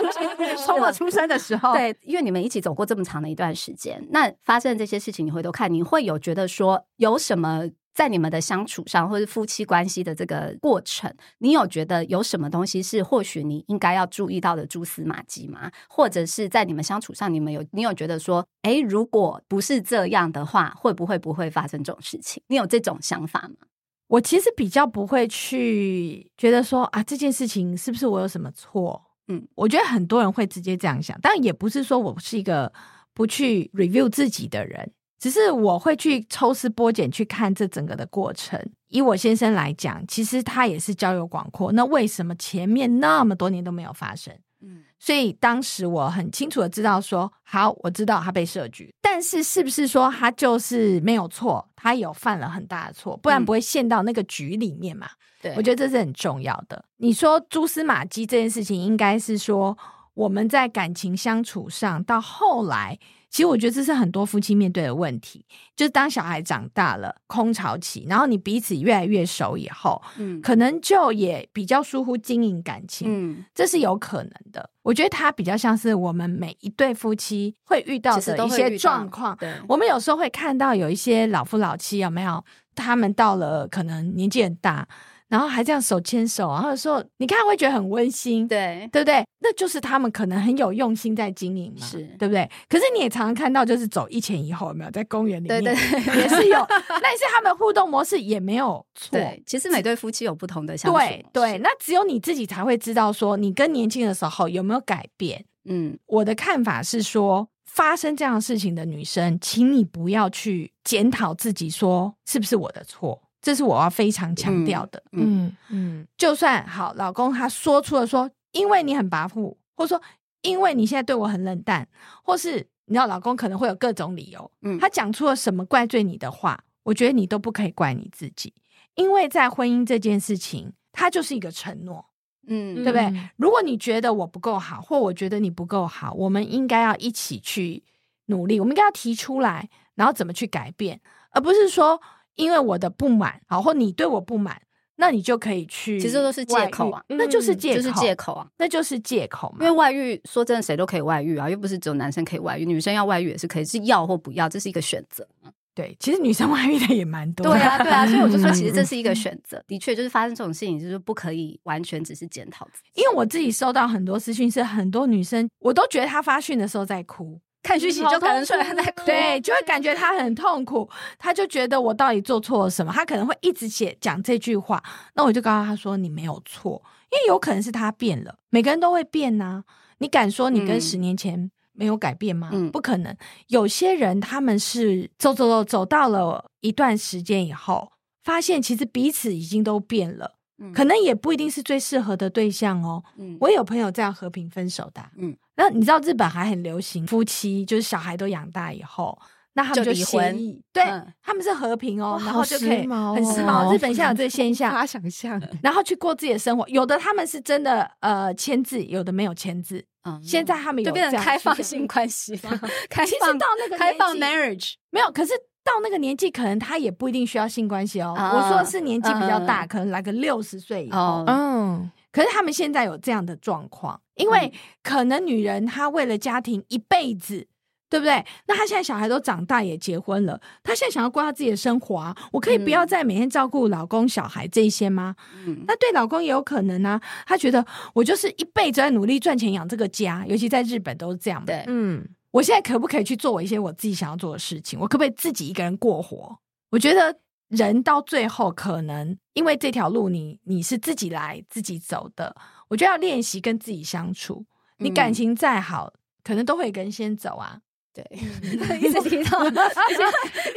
从我出生的时候。对，因为你们一起走过这么长的一段时间，那发生这些事情，你回头看，你会有觉得说有什么？在你们的相处上，或者夫妻关系的这个过程，你有觉得有什么东西是或许你应该要注意到的蛛丝马迹吗？或者是在你们相处上，你们有你有觉得说，哎，如果不是这样的话，会不会不会发生这种事情？你有这种想法吗？我其实比较不会去觉得说啊，这件事情是不是我有什么错？嗯，我觉得很多人会直接这样想，但也不是说我是一个不去 review 自己的人。只是我会去抽丝剥茧去看这整个的过程。以我先生来讲，其实他也是交友广阔，那为什么前面那么多年都没有发生？嗯，所以当时我很清楚的知道说，好，我知道他被设局，但是是不是说他就是没有错？他有犯了很大的错，不然不会陷到那个局里面嘛？对，我觉得这是很重要的。你说蛛丝马迹这件事情，应该是说我们在感情相处上到后来。其实我觉得这是很多夫妻面对的问题，就是当小孩长大了，空巢期，然后你彼此越来越熟以后，嗯，可能就也比较疏忽经营感情，嗯，这是有可能的。我觉得它比较像是我们每一对夫妻会遇到的一些状况。对，我们有时候会看到有一些老夫老妻有没有，他们到了可能年纪很大。然后还这样手牵手，然后说你看会觉得很温馨，对对不对？那就是他们可能很有用心在经营嘛，是对不对？可是你也常常看到，就是走一前一后，有没有在公园里面，对对，也是有，但是他们互动模式也没有错。其实每对夫妻有不同的相处，对对，那只有你自己才会知道，说你跟年轻的时候有没有改变。嗯，我的看法是说，发生这样事情的女生，请你不要去检讨自己，说是不是我的错。这是我要非常强调的，嗯。嗯，就算好，老公他说出了说，因为你很跋扈，或者说因为你现在对我很冷淡，或是你知道老公可能会有各种理由，嗯，他讲出了什么怪罪你的话，我觉得你都不可以怪你自己，因为在婚姻这件事情，它就是一个承诺，嗯，对不对？如果你觉得我不够好，或我觉得你不够好，我们应该要一起去努力，我们应该要提出来，然后怎么去改变，而不是说。因为我的不满，好或你对我不满，那你就可以去，其实都是借口啊，那就是借口，就是借口啊，那就是借口嘛。因为外遇，说真的，谁都可以外遇啊，又不是只有男生可以外遇，女生要外遇也是可以，是要或不要，这是一个选择。对，其实女生外遇的也蛮多。对啊，对啊，所以我就说，其实这 是一个选择。的确，就是发生这种事情，就是不可以完全只是检讨自己。因为我自己收到很多私讯，是很多女生，我都觉得她发讯的时候在哭。看讯息就可能出来在哭，对，就会感觉他很痛苦，他就觉得我到底做错了什么？他可能会一直写讲这句话，那我就告诉他说你没有错，因为有可能是他变了，每个人都会变呐。你敢说你跟十年前没有改变吗？不可能。有些人他们是走走走走到了一段时间以后，发现其实彼此已经都变了，可能也不一定是最适合的对象哦。嗯我有朋友这样和平分手的。嗯，那你知道日本还很流行夫妻就是小孩都养大以后。那他们就协议，对，他们是和平哦，然后就可以很时髦。日本现在有这个现 象，他想象，然后去过自己的生活。有的他们是真的呃签字，有的没有签字。嗯，现在他们就变成开放性关系，开放到那个开放 marriage 没有，可是到那个年纪，可能他也不一定需要性关系哦。我说的是年纪比较大，可能来个六十岁以后，嗯，可是他们现在有这样的状况，因为可能女人她为了家庭一辈子。对不对？那她现在小孩都长大也结婚了，她现在想要过她自己的生活啊！我可以不要再每天照顾老公、小孩这一些吗？嗯，那对老公也有可能啊。他觉得我就是一辈子在努力赚钱养这个家，尤其在日本都是这样。对，嗯，我现在可不可以去做我一些我自己想要做的事情？我可不可以自己一个人过活？我觉得人到最后可能因为这条路，你你是自己来自己走的，我就要练习跟自己相处。你感情再好，可能都会跟先走啊。对，一直提到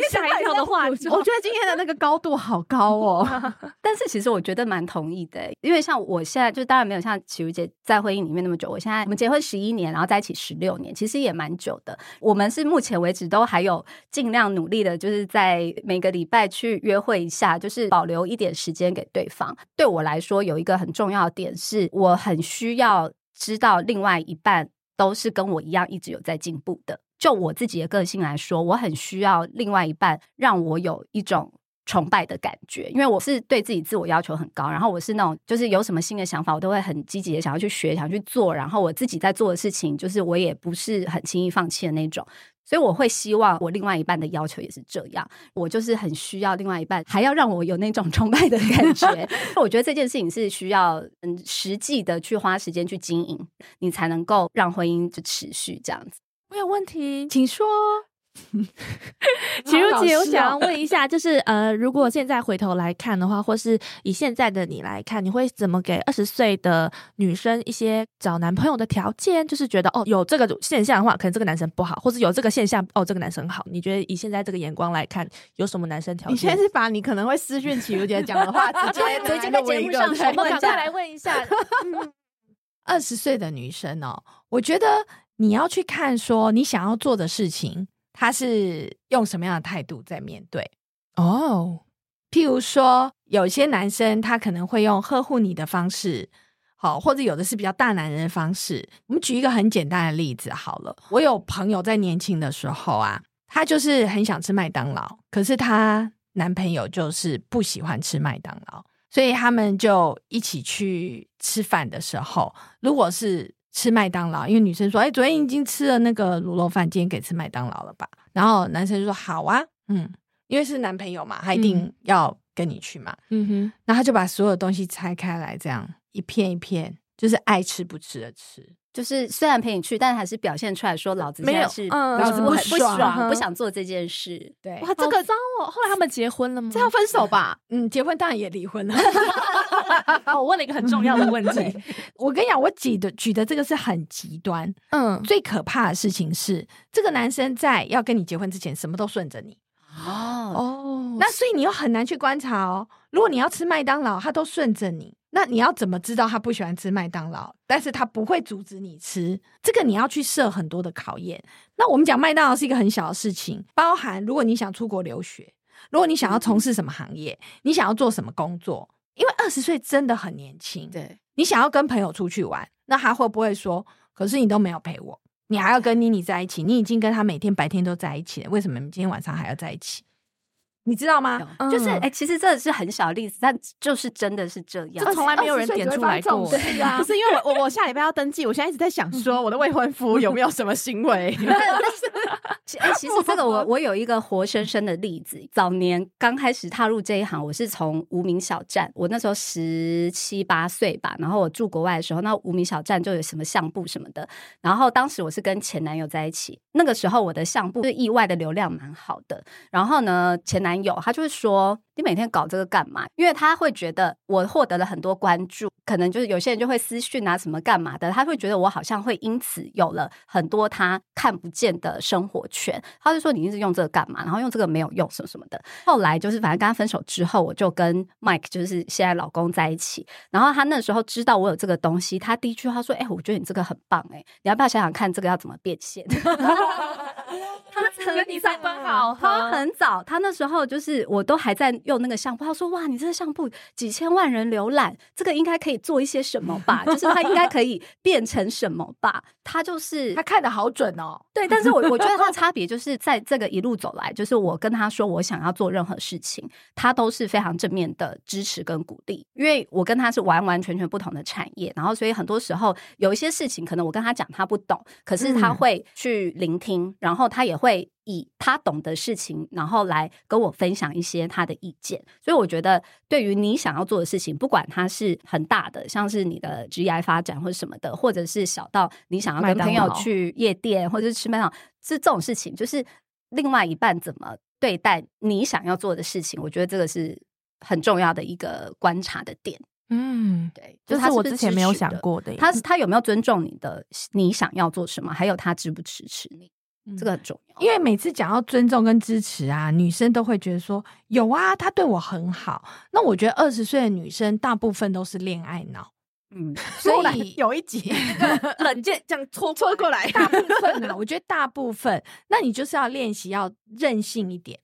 下一条的话，我觉得今天的那个高度好高哦。但是其实我觉得蛮同意的，因为像我现在就当然没有像齐如姐在婚姻里面那么久。我现在我们结婚十一年，然后在一起十六年，其实也蛮久的。我们是目前为止都还有尽量努力的，就是在每个礼拜去约会一下，就是保留一点时间给对方。对我来说，有一个很重要的点是，我很需要知道另外一半都是跟我一样一直有在进步的。就我自己的个性来说，我很需要另外一半让我有一种崇拜的感觉，因为我是对自己自我要求很高，然后我是那种就是有什么新的想法，我都会很积极的想要去学，想去做，然后我自己在做的事情，就是我也不是很轻易放弃的那种，所以我会希望我另外一半的要求也是这样，我就是很需要另外一半还要让我有那种崇拜的感觉，我觉得这件事情是需要嗯实际的去花时间去经营，你才能够让婚姻就持续这样子。我有问题，请说。齐如姐，我想要问一下，就是呃，如果现在回头来看的话，或是以现在的你来看，你会怎么给二十岁的女生一些找男朋友的条件？就是觉得哦，有这个现象的话，可能这个男生不好，或者有这个现象哦，这个男生好。你觉得以现在这个眼光来看，有什么男生条件？你现在是把你可能会私讯齐如姐讲的话，直接直接 在节目上我们赶快来问一下，二十岁的女生哦，我觉得。你要去看说你想要做的事情，他是用什么样的态度在面对哦？譬如说，有些男生他可能会用呵护你的方式，好，或者有的是比较大男人的方式。我们举一个很简单的例子好了，我有朋友在年轻的时候啊，他就是很想吃麦当劳，可是她男朋友就是不喜欢吃麦当劳，所以他们就一起去吃饭的时候，如果是。吃麦当劳，因为女生说：“哎，昨天已经吃了那个卤肉饭，今天可以吃麦当劳了吧？”然后男生就说：“好啊，嗯，因为是男朋友嘛，他一定要跟你去嘛。”嗯哼，然后他就把所有东西拆开来，这样一片一片，就是爱吃不吃的吃。就是虽然陪你去，但还是表现出来说老子现在是老子不不爽，不想做这件事。对，哇，这个糟哦！后来他们结婚了吗？这要分手吧？嗯，结婚当然也离婚了。我问了一个很重要的问题。我跟你讲，我举的举的这个是很极端。嗯，最可怕的事情是，这个男生在要跟你结婚之前，什么都顺着你。哦哦，那所以你又很难去观察哦。如果你要吃麦当劳，他都顺着你。那你要怎么知道他不喜欢吃麦当劳？但是他不会阻止你吃，这个你要去设很多的考验。那我们讲麦当劳是一个很小的事情，包含如果你想出国留学，如果你想要从事什么行业，你想要做什么工作，因为二十岁真的很年轻。对你想要跟朋友出去玩，那他会不会说？可是你都没有陪我，你还要跟妮妮在一起，你已经跟他每天白天都在一起了，为什么你今天晚上还要在一起？你知道吗？就是哎，其实这是很小的例子，但就是真的是这样，就从来没有人点出来过。是啊，不是因为我我我下礼拜要登记，我现在一直在想说我的未婚夫有没有什么行为。哎，其实这个我我有一个活生生的例子。早年刚开始踏入这一行，我是从无名小站，我那时候十七八岁吧，然后我住国外的时候，那无名小站就有什么相簿什么的。然后当时我是跟前男友在一起，那个时候我的相簿是意外的流量蛮好的。然后呢，前男。有，他就会说。你每天搞这个干嘛？因为他会觉得我获得了很多关注，可能就是有些人就会私讯啊什么干嘛的，他会觉得我好像会因此有了很多他看不见的生活圈。他就说你一直用这个干嘛？然后用这个没有用什么什么的。后来就是反正跟他分手之后，我就跟 Mike 就是现在老公在一起。然后他那时候知道我有这个东西，他第一句话说：“哎，我觉得你这个很棒，哎，你要不要想想看这个要怎么变现？” 他跟你三分好，他很早，他那时候就是我都还在用那个相簿，他说：“哇，你这个相簿几千万人浏览，这个应该可以做一些什么吧？就是他应该可以变成什么吧？他就 是他看的好准哦。对，但是我我觉得他差别就是在这个一路走来，就是我跟他说我想要做任何事情，他都是非常正面的支持跟鼓励，因为我跟他是完完全全不同的产业，然后所以很多时候有一些事情可能我跟他讲他不懂，可是他会去聆听，然后他也会。以他懂的事情，然后来跟我分享一些他的意见。所以我觉得，对于你想要做的事情，不管它是很大的，像是你的职业发展或者什么的，或者是小到你想要跟朋友去夜店或者是吃麦当劳，是这种事情，就是另外一半怎么对待你想要做的事情，我觉得这个是很重要的一个观察的点。嗯，对，就是我之前没有想过的，他是他有没有尊重你的，你想要做什么，还有他支不支持你。这个很重要，因为每次讲到尊重跟支持啊，女生都会觉得说有啊，他对我很好。那我觉得二十岁的女生大部分都是恋爱脑，嗯，所以有一集 冷箭这样戳戳过来，大部分啊，我觉得大部分，那你就是要练习要任性一点。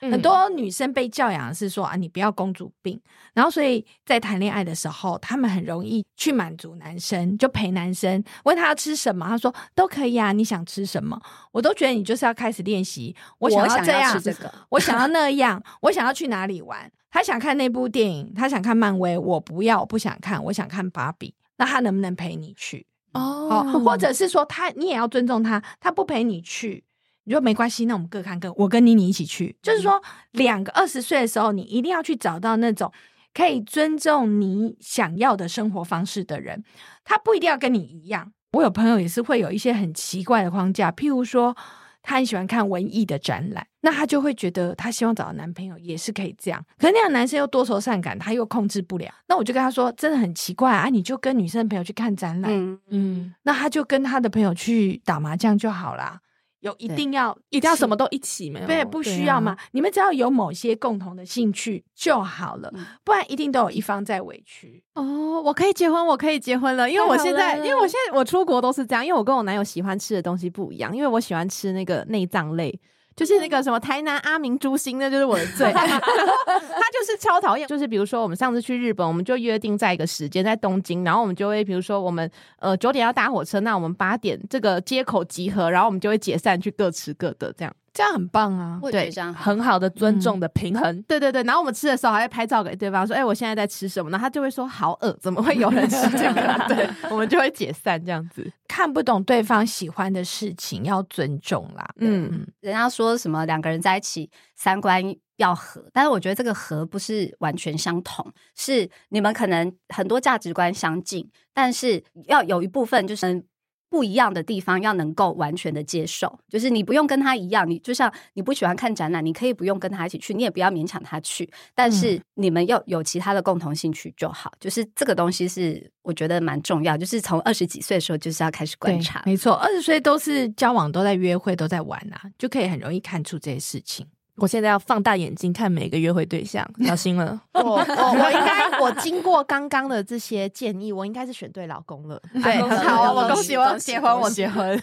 很多女生被教养是说啊，你不要公主病，然后所以在谈恋爱的时候，他们很容易去满足男生，就陪男生问他要吃什么，他说都可以啊，你想吃什么，我都觉得你就是要开始练习。我想要这样，这个我想要那样，我想要去哪里玩？他想看那部电影，他想看漫威，我不要，我不想看，我想看芭比，那他能不能陪你去？哦，或者是说他你也要尊重他，他不陪你去。你说没关系，那我们各看各。我跟妮妮一起去，就是说，两个二十岁的时候，你一定要去找到那种可以尊重你想要的生活方式的人。他不一定要跟你一样。我有朋友也是会有一些很奇怪的框架，譬如说，他很喜欢看文艺的展览，那他就会觉得他希望找到男朋友也是可以这样。可是那样男生又多愁善感，他又控制不了。那我就跟他说，真的很奇怪啊！你就跟女生朋友去看展览，嗯嗯，那他就跟他的朋友去打麻将就好啦。有一定要一定要什么都一起没有？对，不需要嘛。你们只要有某些共同的兴趣就好了，不然一定都有一方在委屈。哦，我可以结婚，我可以结婚了，因为我现在，因为我现在我出国都是这样，因为我跟我男友喜欢吃的东西不一样，因为我喜欢吃那个内脏类。就是那个什么台南阿明猪心，那就是我的最。他就是超讨厌。就是比如说，我们上次去日本，我们就约定在一个时间在东京，然后我们就会比如说我们呃九点要搭火车，那我们八点这个接口集合，然后我们就会解散去各吃各的这样。这样很棒啊，对，这样很好的尊重的平衡，对对对。然后我们吃的时候还会拍照给对方说：“哎，我现在在吃什么？”然后他就会说：“好饿，怎么会有人吃这个？” 对，我们就会解散这样子。看不懂对方喜欢的事情要尊重啦。嗯，人家说什么两个人在一起三观要合，但是我觉得这个合不是完全相同，是你们可能很多价值观相近，但是要有一部分就是。不一样的地方要能够完全的接受，就是你不用跟他一样，你就像你不喜欢看展览，你可以不用跟他一起去，你也不要勉强他去，但是你们要有其他的共同兴趣就好。就是这个东西是我觉得蛮重要，就是从二十几岁的时候就是要开始观察。没错，二十岁都是交往，都在约会，都在玩啊，就可以很容易看出这些事情。我现在要放大眼睛看每个约会对象，小心了。我我我应该，我经过刚刚的这些建议，我应该是选对老公了。对，好，我恭喜我结婚，我结婚。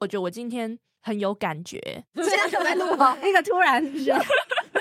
我觉得我今天。很有感觉，现在正在录吗？那个突然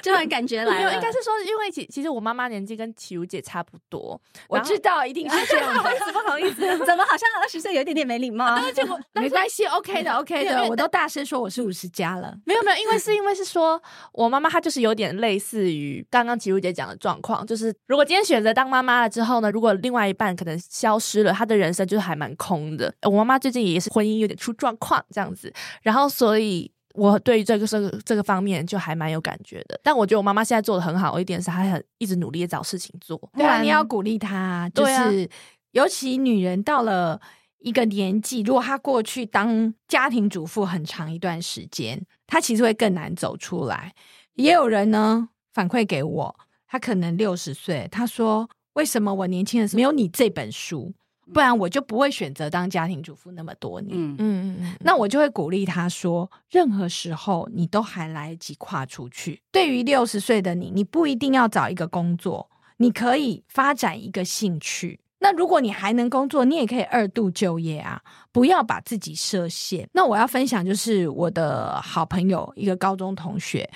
就很感觉来了，应该是说，因为其其实我妈妈年纪跟启如姐差不多，我知道一定是这样，不好意思，怎么好像二十岁有一点点没礼貌？结果没关系，OK 的，OK 的，我都大声说我是五十加了，没有没有，因为是因为是说我妈妈她就是有点类似于刚刚启如姐讲的状况，就是如果今天选择当妈妈了之后呢，如果另外一半可能消失了，她的人生就是还蛮空的。我妈妈最近也是婚姻有点出状况这样子，然后。所以，我对于这个这个这个方面就还蛮有感觉的。但我觉得我妈妈现在做的很好一点是，她很一直努力的找事情做。对啊，你要鼓励她。就是尤其女人到了一个年纪，如果她过去当家庭主妇很长一段时间，她其实会更难走出来。也有人呢反馈给我。她可能六十岁，她说：“为什么我年轻的时候没有你这本书？不然我就不会选择当家庭主妇那么多年。”嗯嗯嗯，那我就会鼓励他说：“任何时候你都还来得及跨出去。对于六十岁的你，你不一定要找一个工作，你可以发展一个兴趣。那如果你还能工作，你也可以二度就业啊，不要把自己设限。那我要分享就是我的好朋友，一个高中同学。”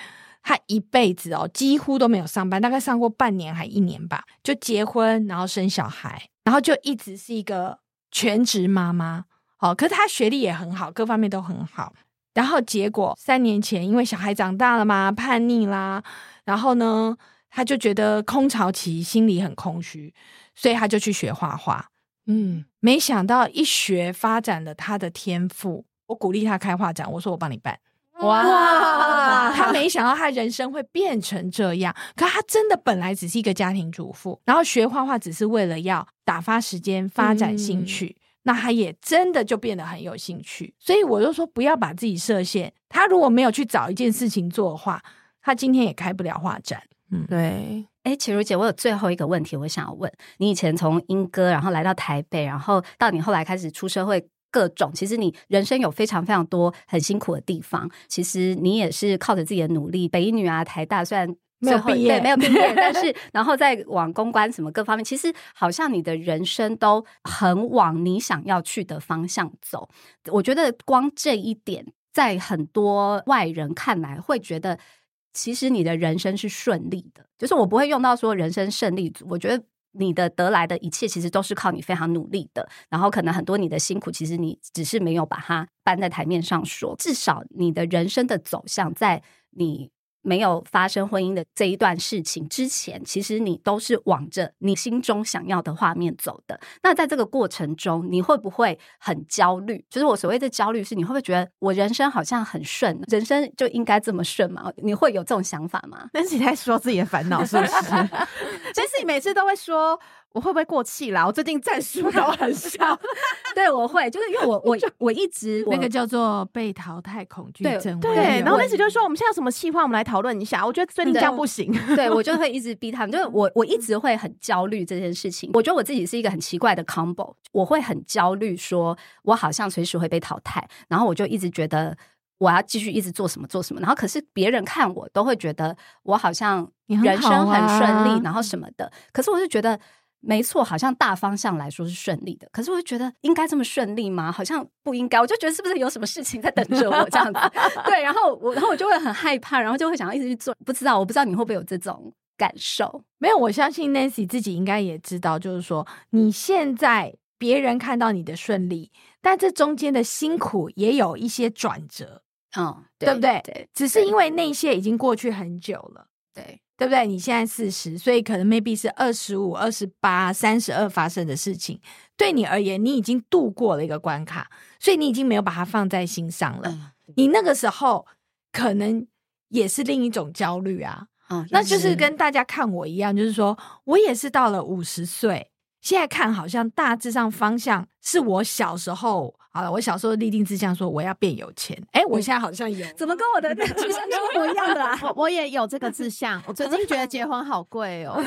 他一辈子哦，几乎都没有上班，大概上过半年还一年吧，就结婚，然后生小孩，然后就一直是一个全职妈妈。好，可是她学历也很好，各方面都很好。然后结果三年前，因为小孩长大了嘛，叛逆啦，然后呢，她就觉得空巢期，心里很空虚，所以她就去学画画。嗯，没想到一学发展了她的天赋。我鼓励她开画展，我说我帮你办。哇！他没想到他人生会变成这样，可他真的本来只是一个家庭主妇，然后学画画只是为了要打发时间、发展兴趣。那他也真的就变得很有兴趣。所以我就说，不要把自己设限。他如果没有去找一件事情做的话，他今天也开不了画展。嗯，对。哎，启如姐，我有最后一个问题，我想要问你：以前从英歌，然后来到台北，然后到你后来开始出社会。各种，其实你人生有非常非常多很辛苦的地方。其实你也是靠着自己的努力，北一女啊、台大虽然没有毕业，没有毕业，但是然后再往公关什么各方面，其实好像你的人生都很往你想要去的方向走。我觉得光这一点，在很多外人看来会觉得，其实你的人生是顺利的。就是我不会用到说人生胜利组，我觉得。你的得来的一切，其实都是靠你非常努力的。然后，可能很多你的辛苦，其实你只是没有把它搬在台面上说。至少，你的人生的走向，在你。没有发生婚姻的这一段事情之前，其实你都是往着你心中想要的画面走的。那在这个过程中，你会不会很焦虑？就是我所谓的焦虑，是你会不会觉得我人生好像很顺，人生就应该这么顺嘛？你会有这种想法吗？但是你在说自己的烦恼，是不是？但是你每次都会说。我会不会过气啦？我最近战术都很少。对，我会，就是因为我我 我一直那个叫做被淘汰恐惧症。对，然后那时就说我们现在有什么计划，我们来讨论一下。我觉得最近这样不行。对我就 会一直逼他们，就是我我一直会很焦虑这件事情。我觉得我自己是一个很奇怪的 combo，我会很焦虑，说我好像随时会被淘汰，然后我就一直觉得我要继续一直做什么做什么，然后可是别人看我都会觉得我好像人生很顺利，然后什么的。可是我就觉得。没错，好像大方向来说是顺利的，可是我就觉得应该这么顺利吗？好像不应该，我就觉得是不是有什么事情在等着我这样子？对，然后我，然后我就会很害怕，然后就会想要一直去做。不知道，我不知道你会不会有这种感受？没有，我相信 Nancy 自己应该也知道，就是说你现在别人看到你的顺利，但这中间的辛苦也有一些转折，嗯，对不对？对，只是因为那些已经过去很久了，对。对不对？你现在四十，所以可能 maybe 是二十五、二十八、三十二发生的事情，对你而言，你已经度过了一个关卡，所以你已经没有把它放在心上了。你那个时候可能也是另一种焦虑啊，那就是跟大家看我一样，就是说我也是到了五十岁。现在看好像大致上方向是我小时候好了，我小时候立定志向说我要变有钱。哎，我现在好像有，怎么跟我的志向一模一样的啊？我我也有这个志向，我最近觉得结婚好贵哦。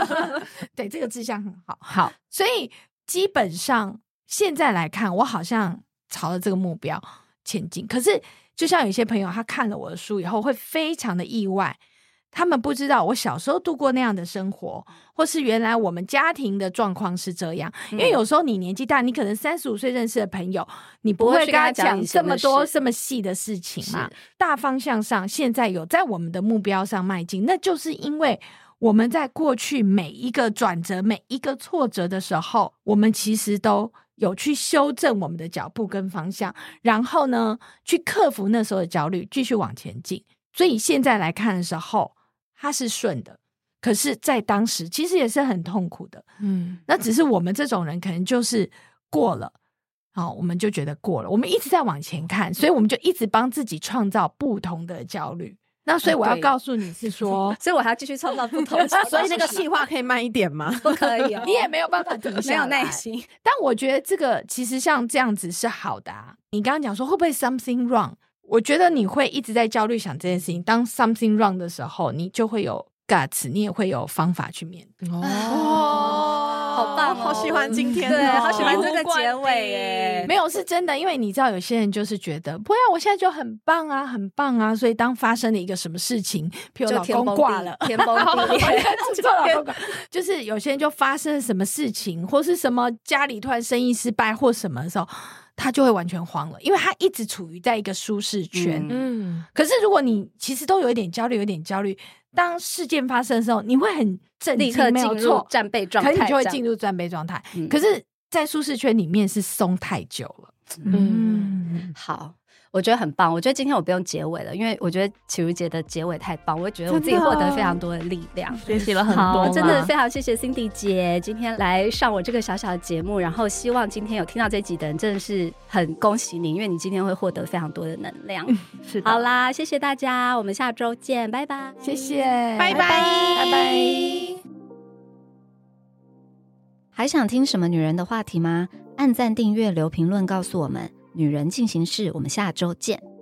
对，这个志向很好，好，所以基本上现在来看，我好像朝着这个目标前进。可是，就像有些朋友他看了我的书以后，会非常的意外。他们不知道我小时候度过那样的生活，或是原来我们家庭的状况是这样。因为有时候你年纪大，你可能三十五岁认识的朋友，你不会跟他讲这么多这么细的事情嘛。大方向上，现在有在我们的目标上迈进，那就是因为我们在过去每一个转折、每一个挫折的时候，我们其实都有去修正我们的脚步跟方向，然后呢，去克服那时候的焦虑，继续往前进。所以现在来看的时候。他是顺的，可是，在当时其实也是很痛苦的。嗯，那只是我们这种人可能就是过了，好，我们就觉得过了。我们一直在往前看，所以我们就一直帮自己创造不同的焦虑。那所以我要告诉你是 说，所以我还要继续创造不同。所以那个计划可以慢一点吗？不可以，你也没有办法停下，没有耐心。但我觉得这个其实像这样子是好的。啊。你刚刚讲说会不会 something wrong？我觉得你会一直在焦虑想这件事情。当 something wrong 的时候，你就会有 guts，你也会有方法去面对。哦，好棒，好喜欢今天，对，好喜欢这个结尾，耶，没有是真的，因为你知道有些人就是觉得，不要，我现在就很棒啊，很棒啊，所以当发生了一个什么事情，譬如老公挂了，天崩地裂，就是有些人就发生了什么事情，或是什么家里突然生意失败或什么的时候。他就会完全慌了，因为他一直处于在一个舒适圈。嗯，可是如果你其实都有一点焦虑，有点焦虑，当事件发生的时候，你会很立刻进入战备状态，可你就会进入战备状态。可是，在舒适圈里面是松太久了。嗯，好。我觉得很棒，我觉得今天我不用结尾了，因为我觉得启如姐的结尾太棒，我觉得我自己获得非常多的力量，学习了很多，真的非常谢谢 Cindy 姐今天来上我这个小小的节目，然后希望今天有听到这集的人真的是很恭喜你，因为你今天会获得非常多的能量。是，好啦，谢谢大家，我们下周见，拜拜，谢谢，拜拜，拜拜。还想听什么女人的话题吗？按赞、订阅、留评论，告诉我们。女人进行式，我们下周见。